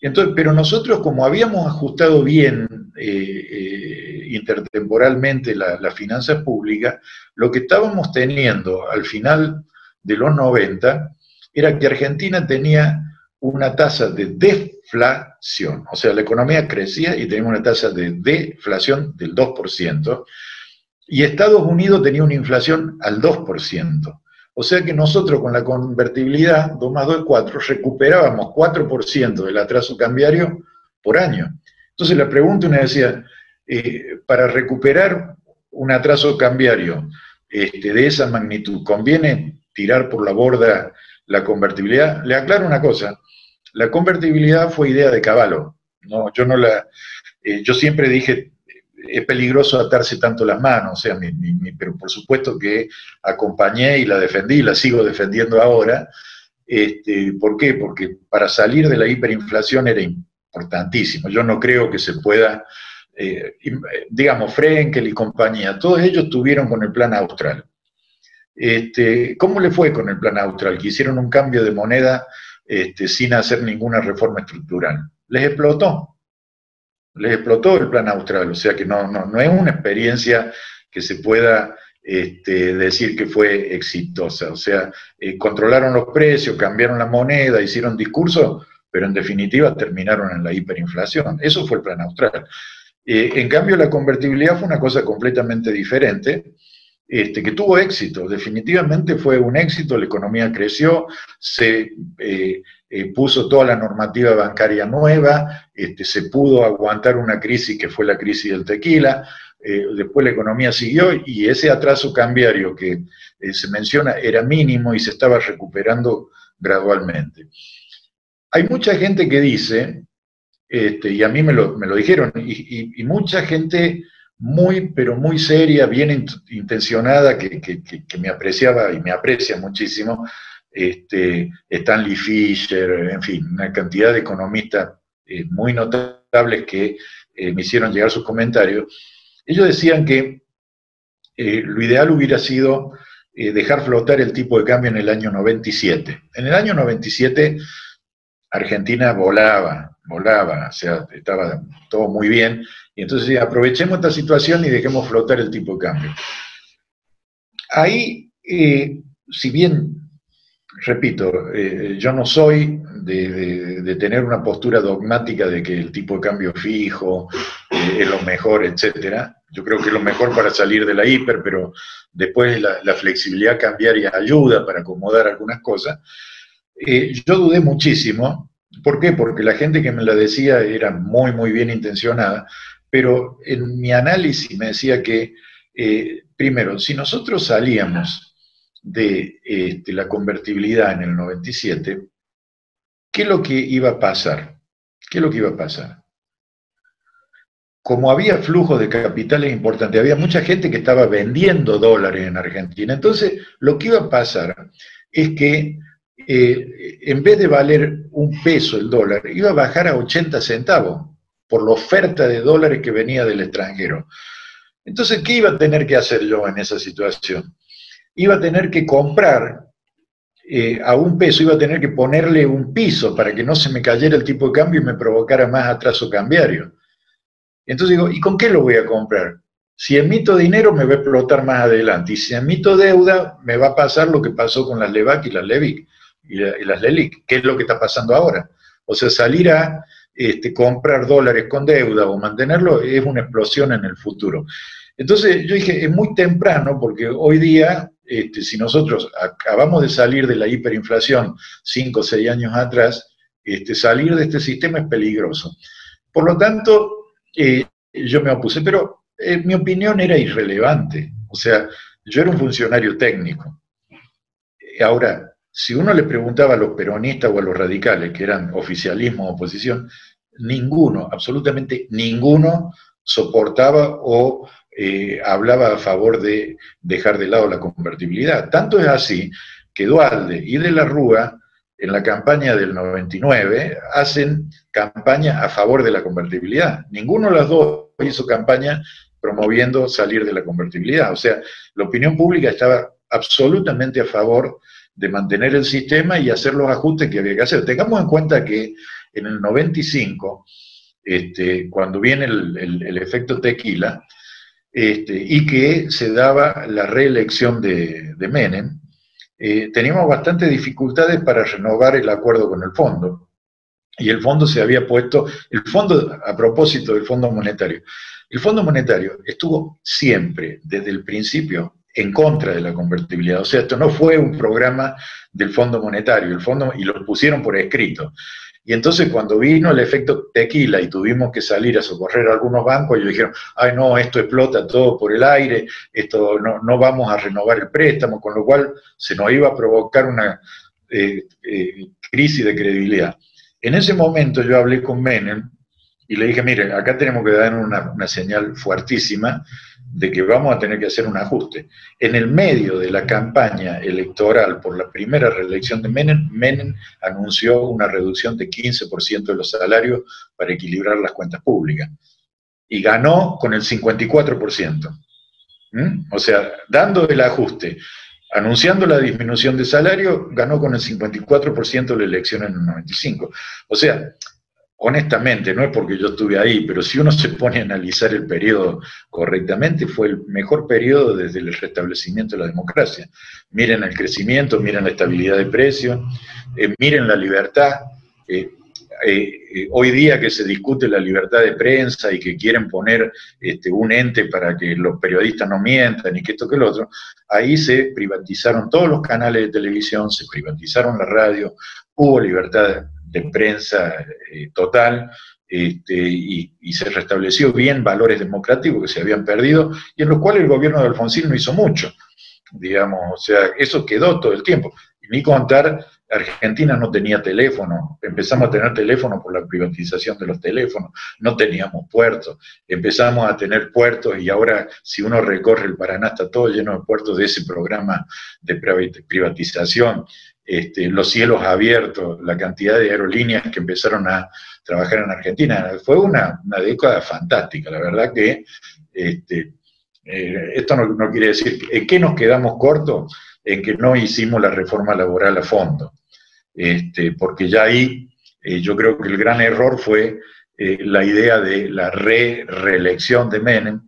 Entonces, pero nosotros como habíamos ajustado bien eh, eh, intertemporalmente las la finanzas públicas, lo que estábamos teniendo al final de los 90 era que Argentina tenía una tasa de deflación, o sea, la economía crecía y teníamos una tasa de deflación del 2%, y Estados Unidos tenía una inflación al 2%. O sea que nosotros con la convertibilidad 2 más 2 es 4, recuperábamos 4% del atraso cambiario por año. Entonces la pregunta una decía, eh, para recuperar un atraso cambiario este, de esa magnitud, ¿conviene tirar por la borda la convertibilidad. Le aclaro una cosa, la convertibilidad fue idea de Caballo. No, yo no la, eh, yo siempre dije es peligroso atarse tanto las manos, o sea, pero por supuesto que acompañé y la defendí, la sigo defendiendo ahora. Este, ¿Por qué? Porque para salir de la hiperinflación era importantísimo. Yo no creo que se pueda, eh, digamos, Frenkel y compañía, todos ellos tuvieron con el plan austral. Este, ¿Cómo le fue con el plan austral? Que hicieron un cambio de moneda este, sin hacer ninguna reforma estructural. Les explotó. Les explotó el plan austral. O sea que no, no, no es una experiencia que se pueda este, decir que fue exitosa. O sea, eh, controlaron los precios, cambiaron la moneda, hicieron discurso, pero en definitiva terminaron en la hiperinflación. Eso fue el plan austral. Eh, en cambio, la convertibilidad fue una cosa completamente diferente, este, que tuvo éxito. Definitivamente fue un éxito, la economía creció, se eh, puso toda la normativa bancaria nueva, este, se pudo aguantar una crisis que fue la crisis del tequila, eh, después la economía siguió y ese atraso cambiario que eh, se menciona era mínimo y se estaba recuperando gradualmente. Hay mucha gente que dice, este, y a mí me lo, dijeron, y, mucha gente muy, pero muy seria, bien intencionada, que, me apreciaba y me aprecia muchísimo, este, Stanley Fisher, en fin, una cantidad de economistas eh, muy notables que me hicieron llegar sus comentarios, ellos decían que eh, lo ideal hubiera sido eh, dejar flotar el tipo de cambio en el año 97. En el año 97 Argentina volaba, volaba, o sea, estaba todo muy bien, y entonces aprovechemos esta situación y dejemos flotar el tipo de cambio. Ahí, eh, si bien, repito, yo no soy de, tener una postura dogmática de que el tipo de cambio fijo es lo mejor, etcétera, yo creo que es lo mejor para salir de la hiper, pero después la, flexibilidad cambiaria ayuda para acomodar algunas cosas. Eh, yo dudé muchísimo. ¿Por qué? Porque la gente que me la decía era muy, muy bien intencionada, pero en mi análisis me decía que, eh, primero, si nosotros salíamos de este, la convertibilidad en el 97, ¿qué es lo que iba a pasar? ¿Qué es lo que iba a pasar? como había flujo de capitales importante, había mucha gente que estaba vendiendo dólares en Argentina. Entonces, lo que iba a pasar es que eh, en vez de valer un peso el dólar, iba a bajar a 80 centavos por la oferta de dólares que venía del extranjero. Entonces, ¿qué iba a tener que hacer yo en esa situación? Iba a tener que comprar eh, a un peso, iba a tener que ponerle un piso para que no se me cayera el tipo de cambio y me provocara más atraso cambiario. Entonces digo, ¿y con qué lo voy a comprar? Si emito dinero me va a explotar más adelante, y si emito deuda me va a pasar lo que pasó con las LEVAC y las LEVIC y, las LELIC, que es lo que está pasando ahora. O sea, salir a este, comprar dólares con deuda o mantenerlo es una explosión en el futuro. Entonces yo dije, es muy temprano porque hoy día, este, si nosotros acabamos de salir de la hiperinflación cinco o seis años atrás, este, salir de este sistema es peligroso. Por lo tanto, eh, yo me opuse, pero eh, mi opinión era irrelevante. O sea, yo era un funcionario técnico. Ahora, si uno le preguntaba a los peronistas o a los radicales, que eran oficialismo o oposición, ninguno, absolutamente ninguno, soportaba o eh, hablaba a favor de dejar de lado la convertibilidad. Tanto es así que Dualde y de la Rúa en la campaña del 99 hacen campaña a favor de la convertibilidad. Ninguno de los dos hizo campaña promoviendo salir de la convertibilidad. O sea, la opinión pública estaba absolutamente a favor de mantener el sistema y hacer los ajustes que había que hacer. Tengamos en cuenta que en el 95, este, cuando viene el, efecto tequila, este, y que se daba la reelección de, de Menem, eh, teníamos bastantes dificultades para renovar el acuerdo con el fondo. Y el fondo se había puesto, el fondo, a propósito del Fondo Monetario, el Fondo Monetario estuvo siempre, desde el principio, en contra de la convertibilidad. O sea, esto no fue un programa del Fondo Monetario, el fondo, y lo pusieron por escrito. Y entonces cuando vino el efecto tequila y tuvimos que salir a socorrer a algunos bancos, ellos dijeron, ay no, esto explota todo por el aire, esto no, vamos a renovar el préstamo, con lo cual se nos iba a provocar una eh, eh, crisis de credibilidad. En ese momento yo hablé con Menem y le dije, mire, acá tenemos que dar una, una señal fuertísima de que vamos a tener que hacer un ajuste. En el medio de la campaña electoral por la primera reelección de Menem, Menem anunció una reducción de 15% de los salarios para equilibrar las cuentas públicas. Y ganó con el 54%. ¿Mm? O sea, dando el ajuste, anunciando la disminución de salario, ganó con el 54% de la elección en el 95. O sea, honestamente, no es porque yo estuve ahí, pero si uno se pone a analizar el periodo correctamente, fue el mejor periodo desde el restablecimiento de la democracia. Miren el crecimiento, miren la estabilidad de precios, eh, miren la libertad. Eh, eh, hoy día que se discute la libertad de prensa y que quieren poner este, un ente para que los periodistas no mientan y que esto que lo otro, ahí se privatizaron todos los canales de televisión, se privatizaron la radio, hubo libertad de prensa eh, total este, y, se restableció bien valores democráticos que se habían perdido y en los cuales el gobierno de Alfonsín no hizo mucho, digamos, o sea, eso quedó todo el tiempo. Y ni contar, Argentina no tenía teléfono, empezamos a tener teléfono por la privatización de los teléfonos, no teníamos puertos, empezamos a tener puertos y ahora si uno recorre el Paraná está todo lleno de puertos de ese programa de privatización. Este, los cielos abiertos, la cantidad de aerolíneas que empezaron a trabajar en Argentina. Fue una, década fantástica, la verdad que este, eh, esto no, quiere decir, ¿en qué nos quedamos cortos? En que no hicimos la reforma laboral a fondo, este, porque ya ahí eh, yo creo que el gran error fue eh, la idea de la re-reelección de Menem,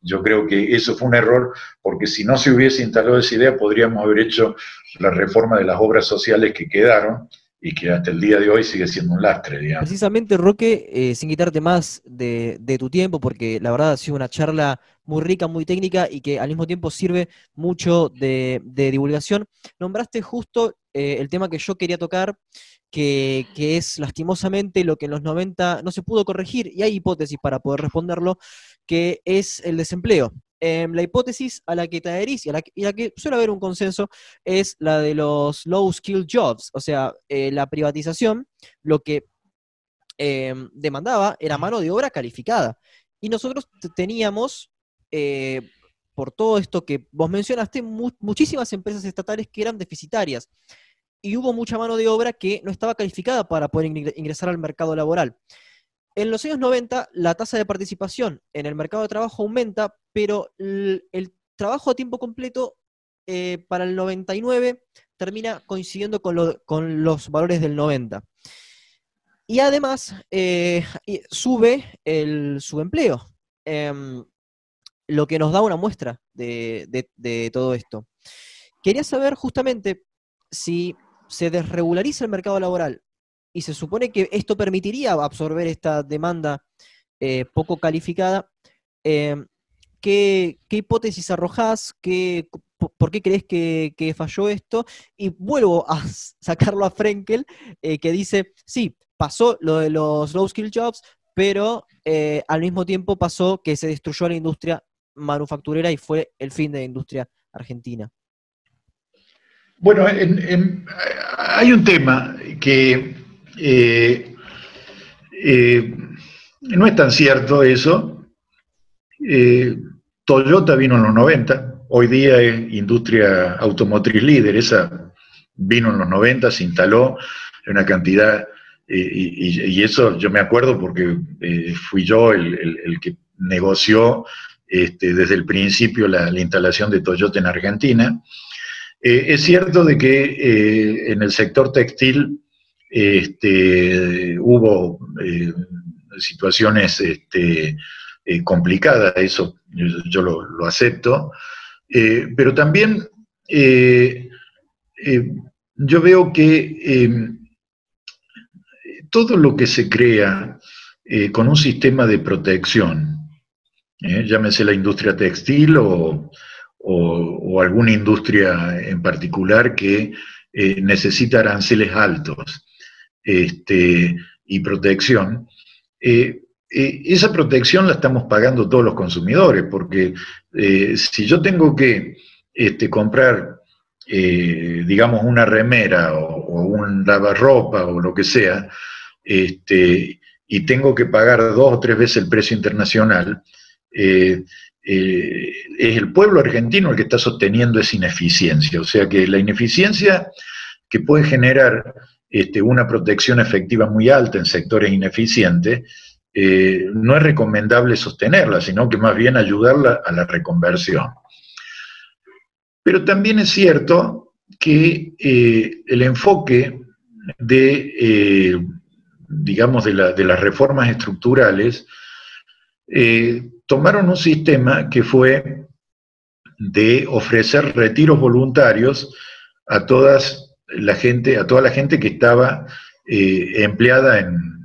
yo creo que eso fue un error porque si no se hubiese instalado esa idea podríamos haber hecho la reforma de las obras sociales que quedaron y que hasta el día de hoy sigue siendo un lastre. Precisamente, Roque, eh, sin quitarte más de, tu tiempo, porque la verdad ha sido una charla muy rica, muy técnica y que al mismo tiempo sirve mucho de, divulgación, nombraste justo eh, el tema que yo quería tocar, que, que, es lastimosamente lo que en los 90 no se pudo corregir, y hay hipótesis para poder responderlo, que es el desempleo. Em, la hipótesis a la que te adherís y a la, que, suele haber un consenso es la de los low skill jobs, o sea, eh, la privatización lo que em, demandaba era mano de obra calificada. Y nosotros teníamos, eh, por todo esto que vos mencionaste, muchísimas empresas estatales que eran deficitarias. Y hubo mucha mano de obra que no estaba calificada para poder ingresar al mercado laboral. En los años 90, la tasa de participación en el mercado de trabajo aumenta, pero el, trabajo a tiempo completo eh, para el 99 termina coincidiendo con, los valores del 90. Y además eh, sube el subempleo, em, lo que nos da una muestra de todo esto. Quería saber justamente si se desregulariza el mercado laboral y se supone que esto permitiría absorber esta demanda eh, poco calificada. Em, ¿qué, hipótesis arrojás? ¿Por qué crees que, falló esto? Y vuelvo a sacarlo a Frenkel, eh, que dice, sí, pasó lo de los low skill jobs, pero eh, al mismo tiempo pasó que se destruyó la industria manufacturera y fue el fin de la industria argentina. Bueno, hay un tema que eh, eh, no es tan cierto eso. Eh, Toyota vino en los 90, hoy día es industria automotriz líder, esa vino en los 90, se instaló una cantidad, y, eso yo me acuerdo porque fui yo el, que negoció este, desde el principio la, instalación de Toyota en Argentina. es cierto de que en el sector textil este, hubo eh, situaciones este, eh, complicadas, eso yo, lo, acepto, eh, pero también yo veo que todo lo que se crea con un sistema de protección, llámese la industria textil o, alguna industria en particular que necesita aranceles altos, este, y protección, eh, eh, esa protección la estamos pagando todos los consumidores, porque eh, si yo tengo que este, comprar, digamos, una remera o, un lavarropa o lo que sea, este, y tengo que pagar dos o tres veces el precio internacional, es el pueblo argentino el que está sosteniendo esa ineficiencia. O sea que la ineficiencia que puede generar este, una protección efectiva muy alta en sectores ineficientes, eh, no es recomendable sostenerla, sino que más bien ayudarla a la reconversión. Pero también es cierto que eh, el enfoque de, eh, digamos, de, las reformas estructurales, tomaron un sistema que fue de ofrecer retiros voluntarios a todas la gente, a toda la gente que estaba eh, empleada en,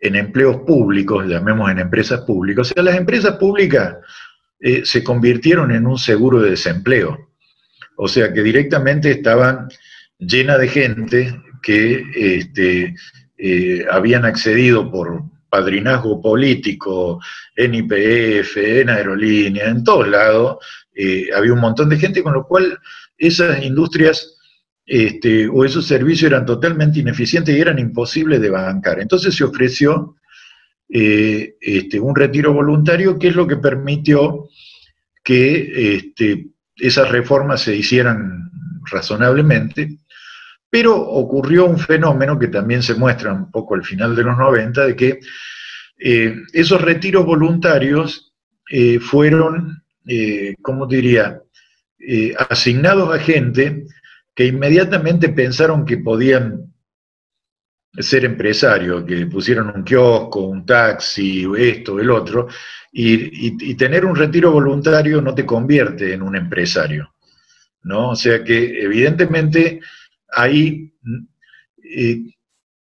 empleos públicos, llamemos en empresas públicas. O sea, las empresas públicas eh, se convirtieron en un seguro de desempleo. O sea, que directamente estaban llenas de gente que este, eh, habían accedido por padrinazgo político en IPF, en aerolínea, en todos lados, había un montón de gente, con lo cual esas industrias este, o esos servicios eran totalmente ineficientes y eran imposibles de bancar. Entonces se ofreció eh, este, un retiro voluntario, que es lo que permitió que este, esas reformas se hicieran razonablemente, pero ocurrió un fenómeno que también se muestra un poco al final de los 90, de que eh, esos retiros voluntarios eh, fueron, ¿cómo diría?, asignados a gente que inmediatamente pensaron que podían ser empresarios, que pusieron un kiosco, un taxi, esto, el otro, y, tener un retiro voluntario no te convierte en un empresario, ¿no? O sea que evidentemente ahí eh,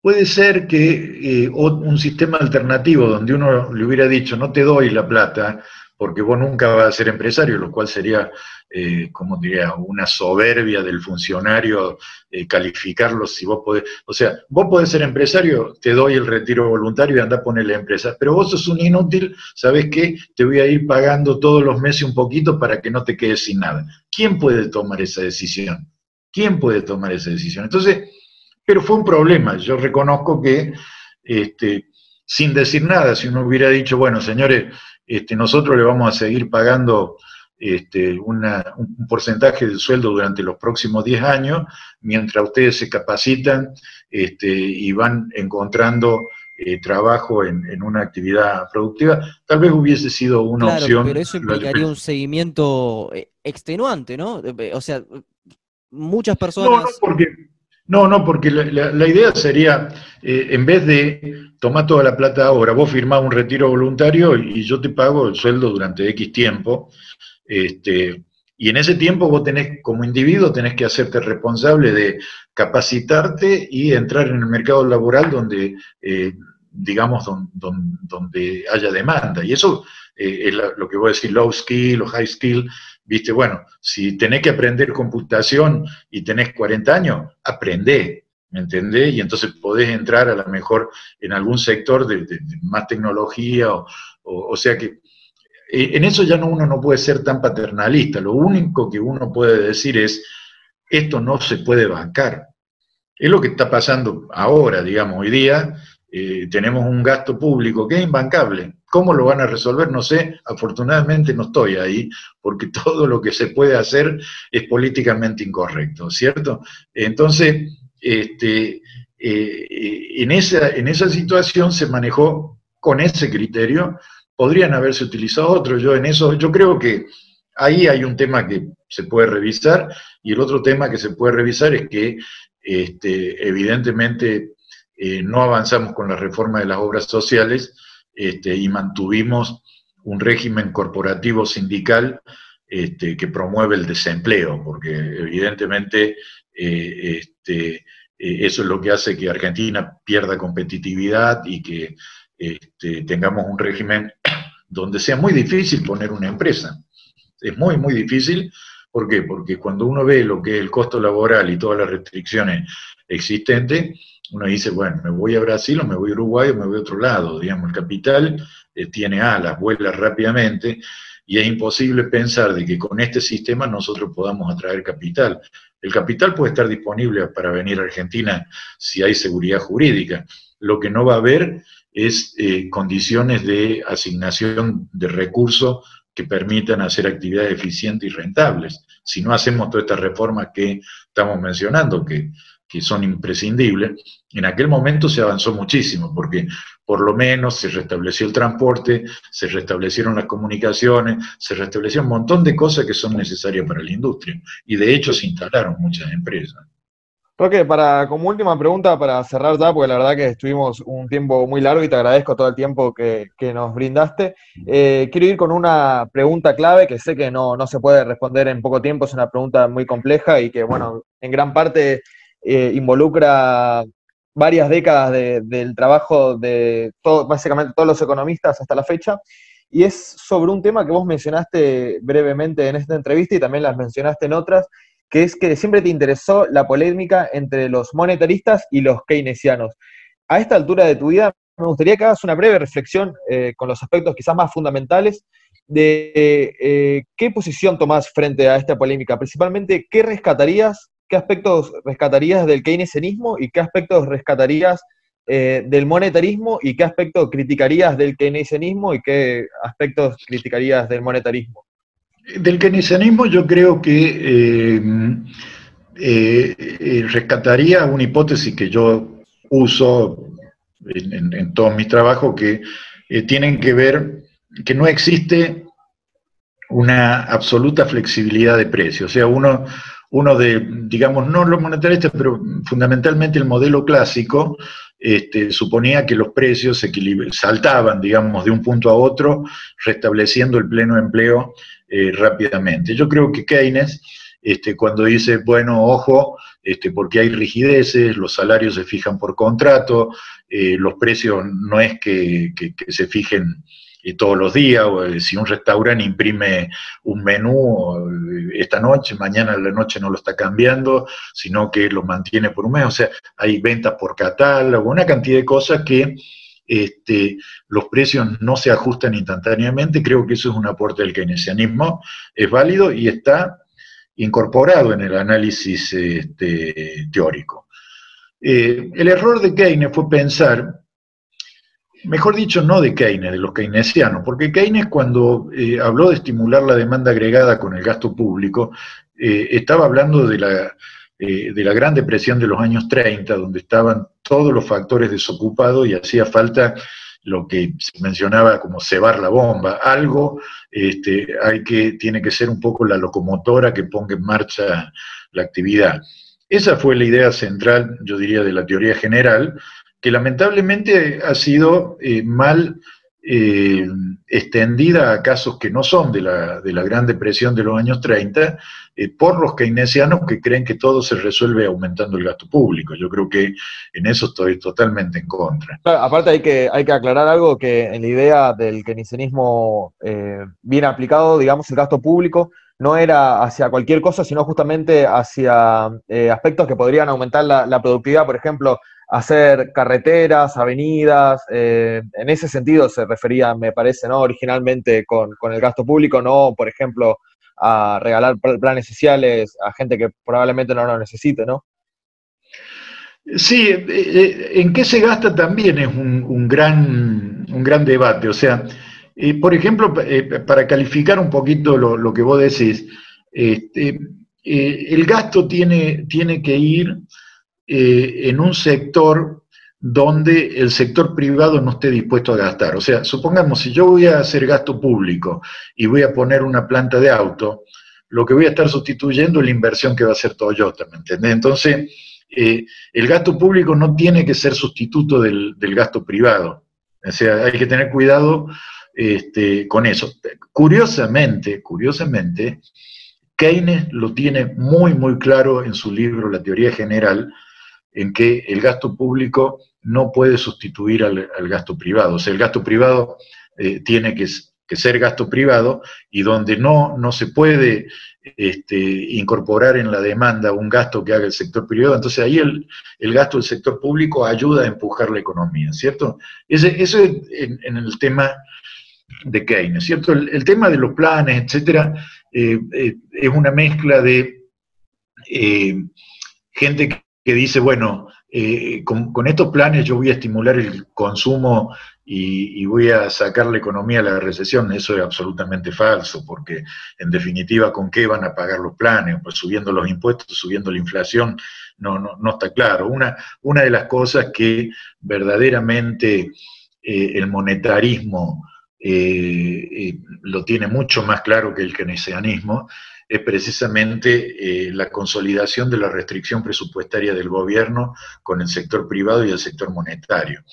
puede ser que eh, un sistema alternativo donde uno le hubiera dicho, no te doy la plata, porque vos nunca vas a ser empresario, lo cual sería, eh, como diría, una soberbia del funcionario eh, calificarlo si vos podés, o sea, vos podés ser empresario, te doy el retiro voluntario y anda a ponerle empresa, pero vos sos un inútil, ¿sabes qué? Te voy a ir pagando todos los meses un poquito para que no te quedes sin nada. ¿Quién puede tomar esa decisión? ¿Quién puede tomar esa decisión? Entonces, pero fue un problema, yo reconozco que, este, sin decir nada, si uno hubiera dicho, bueno, señores, este, nosotros le vamos a seguir pagando este, un porcentaje del sueldo durante los próximos 10 años, mientras ustedes se capacitan este, y van encontrando eh, trabajo en, una actividad productiva, tal vez hubiese sido una claro, opción. Pero eso implicaría un seguimiento eh, extenuante, ¿no? O sea, muchas personas... No, no, porque no, no, porque la, idea sería, eh, en vez de tomar toda la plata ahora, vos firmás un retiro voluntario y yo te pago el sueldo durante X tiempo, este, y en ese tiempo vos tenés, como individuo, tenés que hacerte responsable de capacitarte y entrar en el mercado laboral donde, eh, digamos, donde haya demanda. Y eso eh, es lo que voy a decir, low skill o high skill, viste, bueno, si tenés que aprender computación y tenés 40 años, aprende, ¿me entendés? Y entonces podés entrar a lo mejor en algún sector de, más tecnología, o, sea que eh, en eso ya no, uno no puede ser tan paternalista, lo único que uno puede decir es, esto no se puede bancar. Es lo que está pasando ahora, digamos, hoy día, eh, tenemos un gasto público que es imbancable. ¿Cómo lo van a resolver? No sé, afortunadamente no estoy ahí, porque [laughs] todo lo que se puede hacer es políticamente incorrecto, ¿cierto? Entonces, este, eh, en, esa, situación se manejó con ese criterio, podrían haberse utilizado otros, yo en eso, yo creo que ahí hay un tema que se puede revisar, y el otro tema que se puede revisar es que este, evidentemente eh, no avanzamos con la reforma de las obras sociales este, y mantuvimos un régimen corporativo sindical este, que promueve el desempleo, porque evidentemente eh, este, eh, eso es lo que hace que Argentina pierda competitividad y que tengamos un régimen donde sea muy difícil poner una empresa. Es muy, muy difícil. ¿Por qué? Porque cuando uno ve lo que es el costo laboral y todas las restricciones existentes, uno dice, bueno, me voy a Brasil o me voy a Uruguay o me voy a otro lado. Digamos, el capital eh, tiene alas, vuela rápidamente y es imposible pensar de que con este sistema nosotros podamos atraer capital. El capital puede estar disponible para venir a Argentina si hay seguridad jurídica. Lo que no va a haber es eh, condiciones de asignación de recursos que permitan hacer actividades eficientes y rentables. Si no hacemos todas estas reformas que estamos mencionando, que que son imprescindibles, en aquel momento se avanzó muchísimo, porque por lo menos se restableció el transporte, se restablecieron las comunicaciones, se restableció un montón de cosas que son necesarias para la industria, y de hecho se instalaron muchas empresas. Roque, para, como última pregunta, para cerrar ya, porque la verdad que estuvimos un tiempo muy largo y te agradezco todo el tiempo que, nos brindaste, eh, quiero ir con una pregunta clave que sé que no, se puede responder en poco tiempo, es una pregunta muy compleja y que, bueno, en gran parte eh, involucra varias décadas del trabajo de básicamente todos los economistas hasta la fecha, y es sobre un tema que vos mencionaste brevemente en esta entrevista y también las mencionaste en otras, que es que siempre te interesó la polémica entre los monetaristas y los keynesianos. A esta altura de tu vida, me gustaría que hagas una breve reflexión eh, con los aspectos quizás más fundamentales de eh, qué posición tomás frente a esta polémica. Principalmente, ¿qué rescatarías, qué aspectos rescatarías del keynesianismo y qué aspectos rescatarías eh, del monetarismo y qué aspectos criticarías del keynesianismo y qué aspectos criticarías del monetarismo? Del keynesianismo yo creo que eh, eh, rescataría una hipótesis que yo uso en, todos mis trabajos que tienen que ver que no existe una absoluta flexibilidad de precios. O sea, uno, uno de, digamos, no los monetaristas, pero fundamentalmente el modelo clásico, este, suponía que los precios saltaban, digamos, de un punto a otro, restableciendo el pleno empleo eh, rápidamente. Yo creo que Keynes, este, cuando dice, bueno, ojo, este, porque hay rigideces, los salarios se fijan por contrato, eh, los precios no es que, se fijen todos los días, o, si un restaurante imprime un menú esta noche, mañana la noche no lo está cambiando, sino que lo mantiene por un mes, o sea, hay ventas por catálogo, una cantidad de cosas que este, los precios no se ajustan instantáneamente, creo que eso es un aporte del keynesianismo, es válido y está incorporado en el análisis este, teórico. Eh, el error de Keynes fue pensar, mejor dicho, no de Keynes, de los keynesianos, porque Keynes cuando eh, habló de estimular la demanda agregada con el gasto público, eh, estaba hablando de la eh, de la Gran Depresión de los años 30, donde estaban todos los factores desocupados y hacía falta lo que se mencionaba como cebar la bomba, algo este, hay que, tiene que ser un poco la locomotora que ponga en marcha la actividad. Esa fue la idea central, yo diría, de la teoría general, que lamentablemente ha sido eh, mal eh, extendida a casos que no son de la, de la Gran Depresión de los años 30, eh, por los keynesianos que creen que todo se resuelve aumentando el gasto público. Yo creo que en eso estoy totalmente en contra. aparte hay que, hay que aclarar algo que en la idea del keynesianismo eh, bien aplicado, digamos, el gasto público no era hacia cualquier cosa, sino justamente hacia aspectos que podrían aumentar la productividad, por ejemplo, hacer carreteras, avenidas, eh, en ese sentido se refería, me parece, ¿no? Originalmente con, el gasto público, no, por ejemplo, a regalar planes sociales a gente que probablemente no lo necesite, ¿no? Sí, eh, eh, en qué se gasta también es un, gran, un gran debate. O sea, por ejemplo, para calificar un poquito lo, que vos decís, este, el gasto tiene, tiene que ir eh, en un sector donde el sector privado no esté dispuesto a gastar. O sea, supongamos, si yo voy a hacer gasto público y voy a poner una planta de auto, lo que voy a estar sustituyendo es la inversión que va a hacer Toyota, ¿me entiendes? Entonces, eh, el gasto público no tiene que ser sustituto del, gasto privado. O sea, hay que tener cuidado este, con eso. Curiosamente, curiosamente, Keynes lo tiene muy, muy claro en su libro La teoría general, en que el gasto público no puede sustituir al, gasto privado. O sea, el gasto privado eh, tiene que, ser gasto privado y donde no, no se puede este, incorporar en la demanda un gasto que haga el sector privado, entonces ahí el, gasto del sector público ayuda a empujar la economía, ¿cierto? Ese, eso es en, el tema de Keynes, ¿cierto? El, tema de los planes, etcétera, eh, eh, es una mezcla de gente que que dice, bueno, eh, con, estos planes yo voy a estimular el consumo y, voy a sacar la economía de la recesión, eso es absolutamente falso, porque en definitiva, ¿con qué van a pagar los planes? Pues subiendo los impuestos, subiendo la inflación, no, no, no está claro. Una, una de las cosas que verdaderamente eh, el monetarismo eh, lo tiene mucho más claro que el keynesianismo, es precisamente eh, la consolidación de la restricción presupuestaria del gobierno con el sector privado y el sector monetario.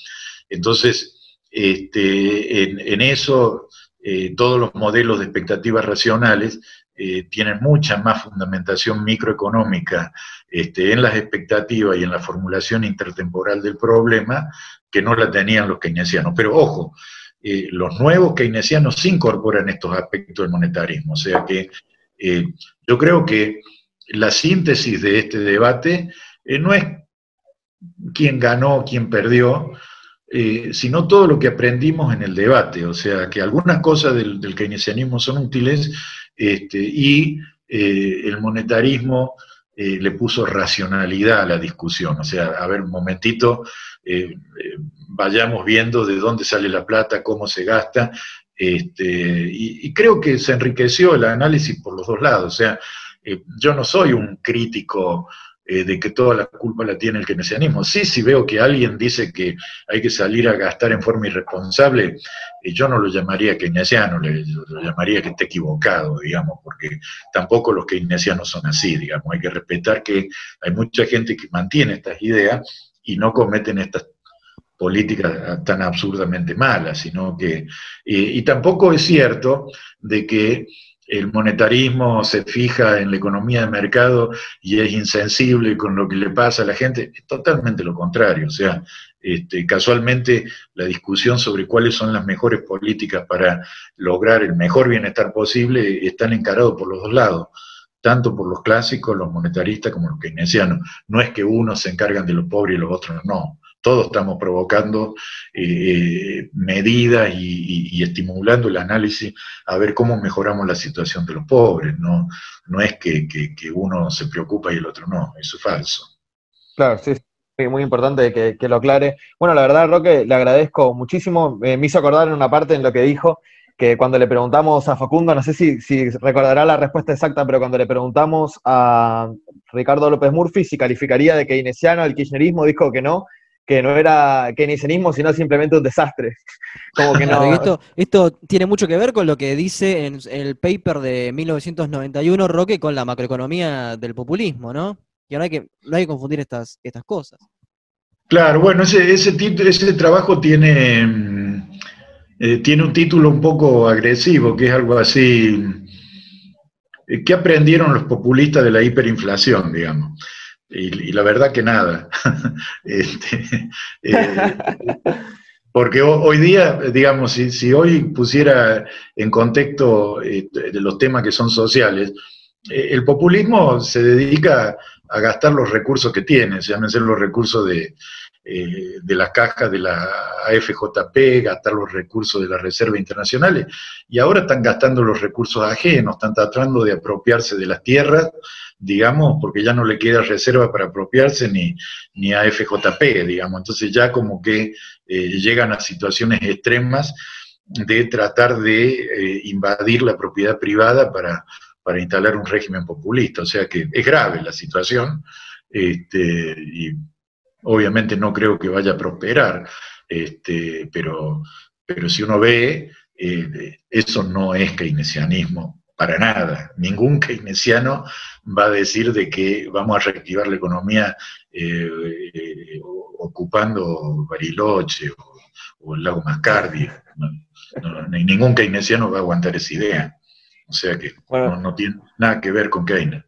Entonces, este, en, eso, eh, todos los modelos de expectativas racionales eh, tienen mucha más fundamentación microeconómica este, en las expectativas y en la formulación intertemporal del problema que no la tenían los keynesianos. Pero ojo, los nuevos keynesianos sí incorporan estos aspectos del monetarismo. O sea que eh, yo creo que la síntesis de este debate no es quién ganó, quién perdió, sino todo lo que aprendimos en el debate. O sea, que algunas cosas del, keynesianismo son útiles este, y eh, el monetarismo eh, le puso racionalidad a la discusión. O sea, a ver, un momentito, eh, vayamos viendo de dónde sale la plata, cómo se gasta, este, y, creo que se enriqueció el análisis por los dos lados. O sea, yo no soy un crítico eh, de que toda la culpa la tiene el keynesianismo. Sí, si veo que alguien dice que hay que salir a gastar en forma irresponsable, eh, yo no lo llamaría keynesiano, lo llamaría que esté equivocado, digamos, porque tampoco los keynesianos son así, digamos. Hay que respetar que hay mucha gente que mantiene estas ideas y no cometen estas políticas tan absurdamente malas, sino que... y tampoco es cierto de que el monetarismo se fija en la economía de mercado y es insensible con lo que le pasa a la gente, es totalmente lo contrario. O sea, este, casualmente la discusión sobre cuáles son las mejores políticas para lograr el mejor bienestar posible están encarados por los dos lados, tanto por los clásicos, los monetaristas, como los keynesianos. No es que unos se encargan de los pobres y los otros no todos estamos provocando eh, medidas y, estimulando el análisis a ver cómo mejoramos la situación de los pobres. No, no es que, uno se preocupa y el otro no, eso es falso. Claro, sí, es muy importante que, lo aclare. Bueno, la verdad, Roque, le agradezco muchísimo. me hizo acordar en una parte en lo que dijo, que cuando le preguntamos a Facundo, no sé si, si, recordará la respuesta exacta, pero cuando le preguntamos a Ricardo López Murphy si calificaría de keynesiano el kirchnerismo, dijo que no, que no era keynesianismo, sino simplemente un desastre. [laughs] Como que [laughs] no... esto, tiene mucho que ver con lo que dice en el paper de 1991 Roque con la macroeconomía del populismo, ¿no? Y ahora hay que, no hay que confundir estas, estas cosas. Claro, bueno, ese, ese, ese trabajo tiene, mm, eh, tiene un título un poco agresivo, que es algo así, eh, ¿qué aprendieron los populistas de la hiperinflación, digamos? Y, la verdad que nada. [laughs] Este, eh, porque hoy día, digamos, si, hoy pusiera en contexto eh, los temas que son sociales, eh, el populismo se dedica a gastar los recursos que tiene, llámense los recursos de, de las cajas de la AFJP, gastar los recursos de las reservas internacionales, y ahora están gastando los recursos ajenos, están tratando de apropiarse de las tierras digamos, porque ya no le queda reserva para apropiarse ni, ni a FJP, digamos. Entonces ya como que eh, llegan a situaciones extremas de tratar de eh, invadir la propiedad privada para, para instalar un régimen populista. O sea que es grave la situación este, y obviamente no creo que vaya a prosperar, este, pero, pero si uno ve, eh, eso no es keynesianismo para nada. Ningún keynesiano va a decir de que vamos a reactivar la economía eh, eh, ocupando Bariloche o, el lago Mascardi. ningún keynesiano va a aguantar esa idea. O sea que no, tiene nada que ver con Keynes.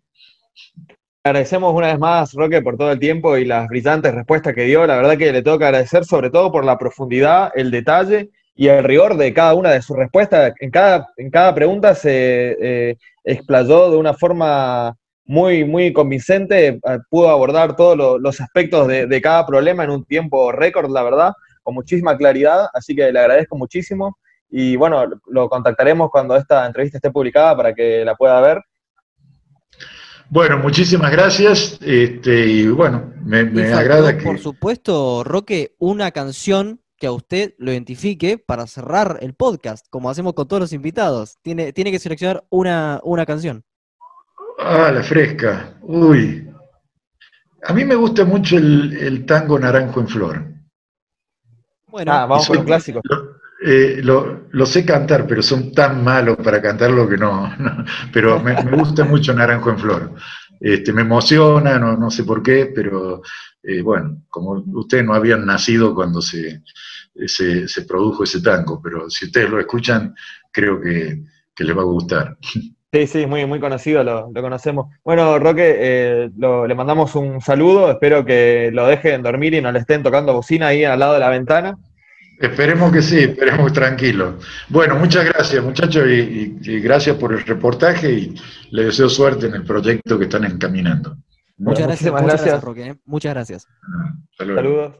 Agradecemos una vez más, Roque, por todo el tiempo y las brillantes respuestas que dio. La verdad que le tengo que agradecer sobre todo por la profundidad, el detalle y el rigor de cada una de sus respuestas. En cada, en cada pregunta se eh, explayó de una forma muy, muy convincente, eh, pudo abordar todos los aspectos de, cada problema en un tiempo récord, la verdad, con muchísima claridad, así que le agradezco muchísimo y bueno, lo contactaremos cuando esta entrevista esté publicada para que la pueda ver. Bueno, muchísimas gracias este, y bueno, me, me agrada que... Por supuesto, Roque, una canción que a usted lo identifique para cerrar el podcast, como hacemos con todos los invitados. Tiene, tiene que seleccionar una, una canción. Ah, la fresca. Uy. A mí me gusta mucho el, tango Naranjo en Flor. Bueno, ah, vamos con un clásico. Eh, lo, sé cantar, pero son tan malos para cantarlo que no. [laughs] pero me, gusta mucho Naranjo en Flor. Este, me emociona, no, no sé por qué, pero eh, bueno, como ustedes no habían nacido cuando se, se, produjo ese tango, pero si ustedes lo escuchan, creo que, les va a gustar. [laughs] Sí, sí, muy, muy conocido, lo, conocemos. Bueno, Roque, eh, le mandamos un saludo, espero que lo dejen dormir y no le estén tocando bocina ahí al lado de la ventana. Esperemos que sí, esperemos tranquilo. Bueno, muchas gracias muchachos y, gracias por el reportaje y les deseo suerte en el proyecto que están encaminando. Muchas gracias, muchas gracias, Roque. ¿eh? Muchas gracias. Saludos.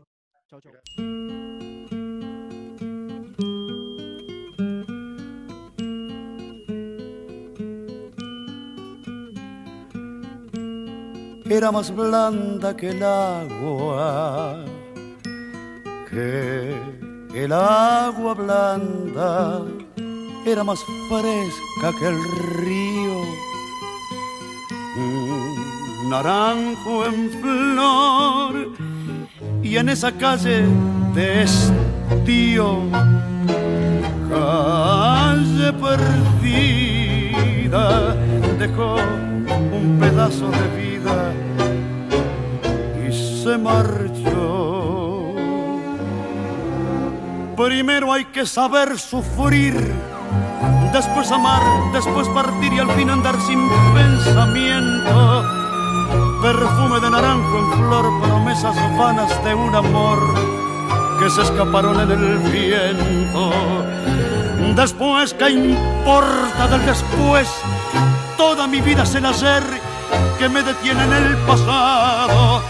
Era más blanda que el agua, que el agua blanda era más fresca que el río. naranjo en flor y en esa calle de estío, calle perdida, dejó un pedazo de vida y se marchó. Primero hay que saber sufrir, después amar, después partir y al fin andar sin pensamiento. Perfume de naranjo en flor, promesas vanas de un amor que se escaparon en el viento. Después, ¿qué importa del después? Toda mi vida es el hacer que me detiene en el pasado.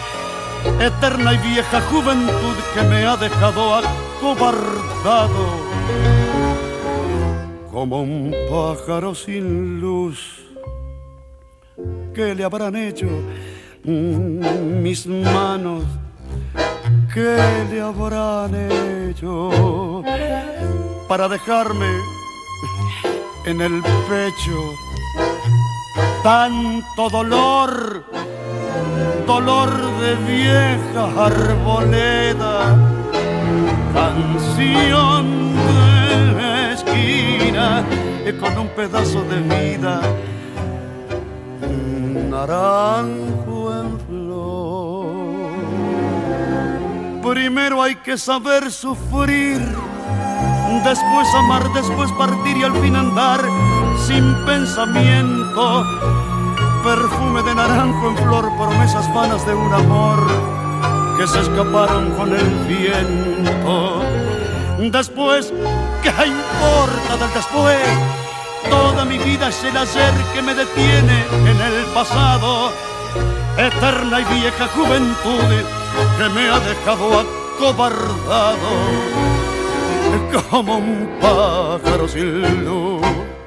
Eterna y vieja juventud que me ha dejado cobardado como un pájaro sin luz. ¿Qué le habrán hecho mis manos? ¿Qué le habrán hecho para dejarme en el pecho tanto dolor? Dolor de vieja arboleda canción de esquina con un pedazo de vida, naranjo en flor. Primero hay que saber sufrir, después amar, después partir y al fin andar sin pensamiento. Perfume de naranjo en flor, promesas vanas de un amor que se escaparon con el viento. Después, ¿qué importa del después? Toda mi vida es el hacer que me detiene en el pasado. Eterna y vieja juventud que me ha dejado acobardado como un pájaro sin luz.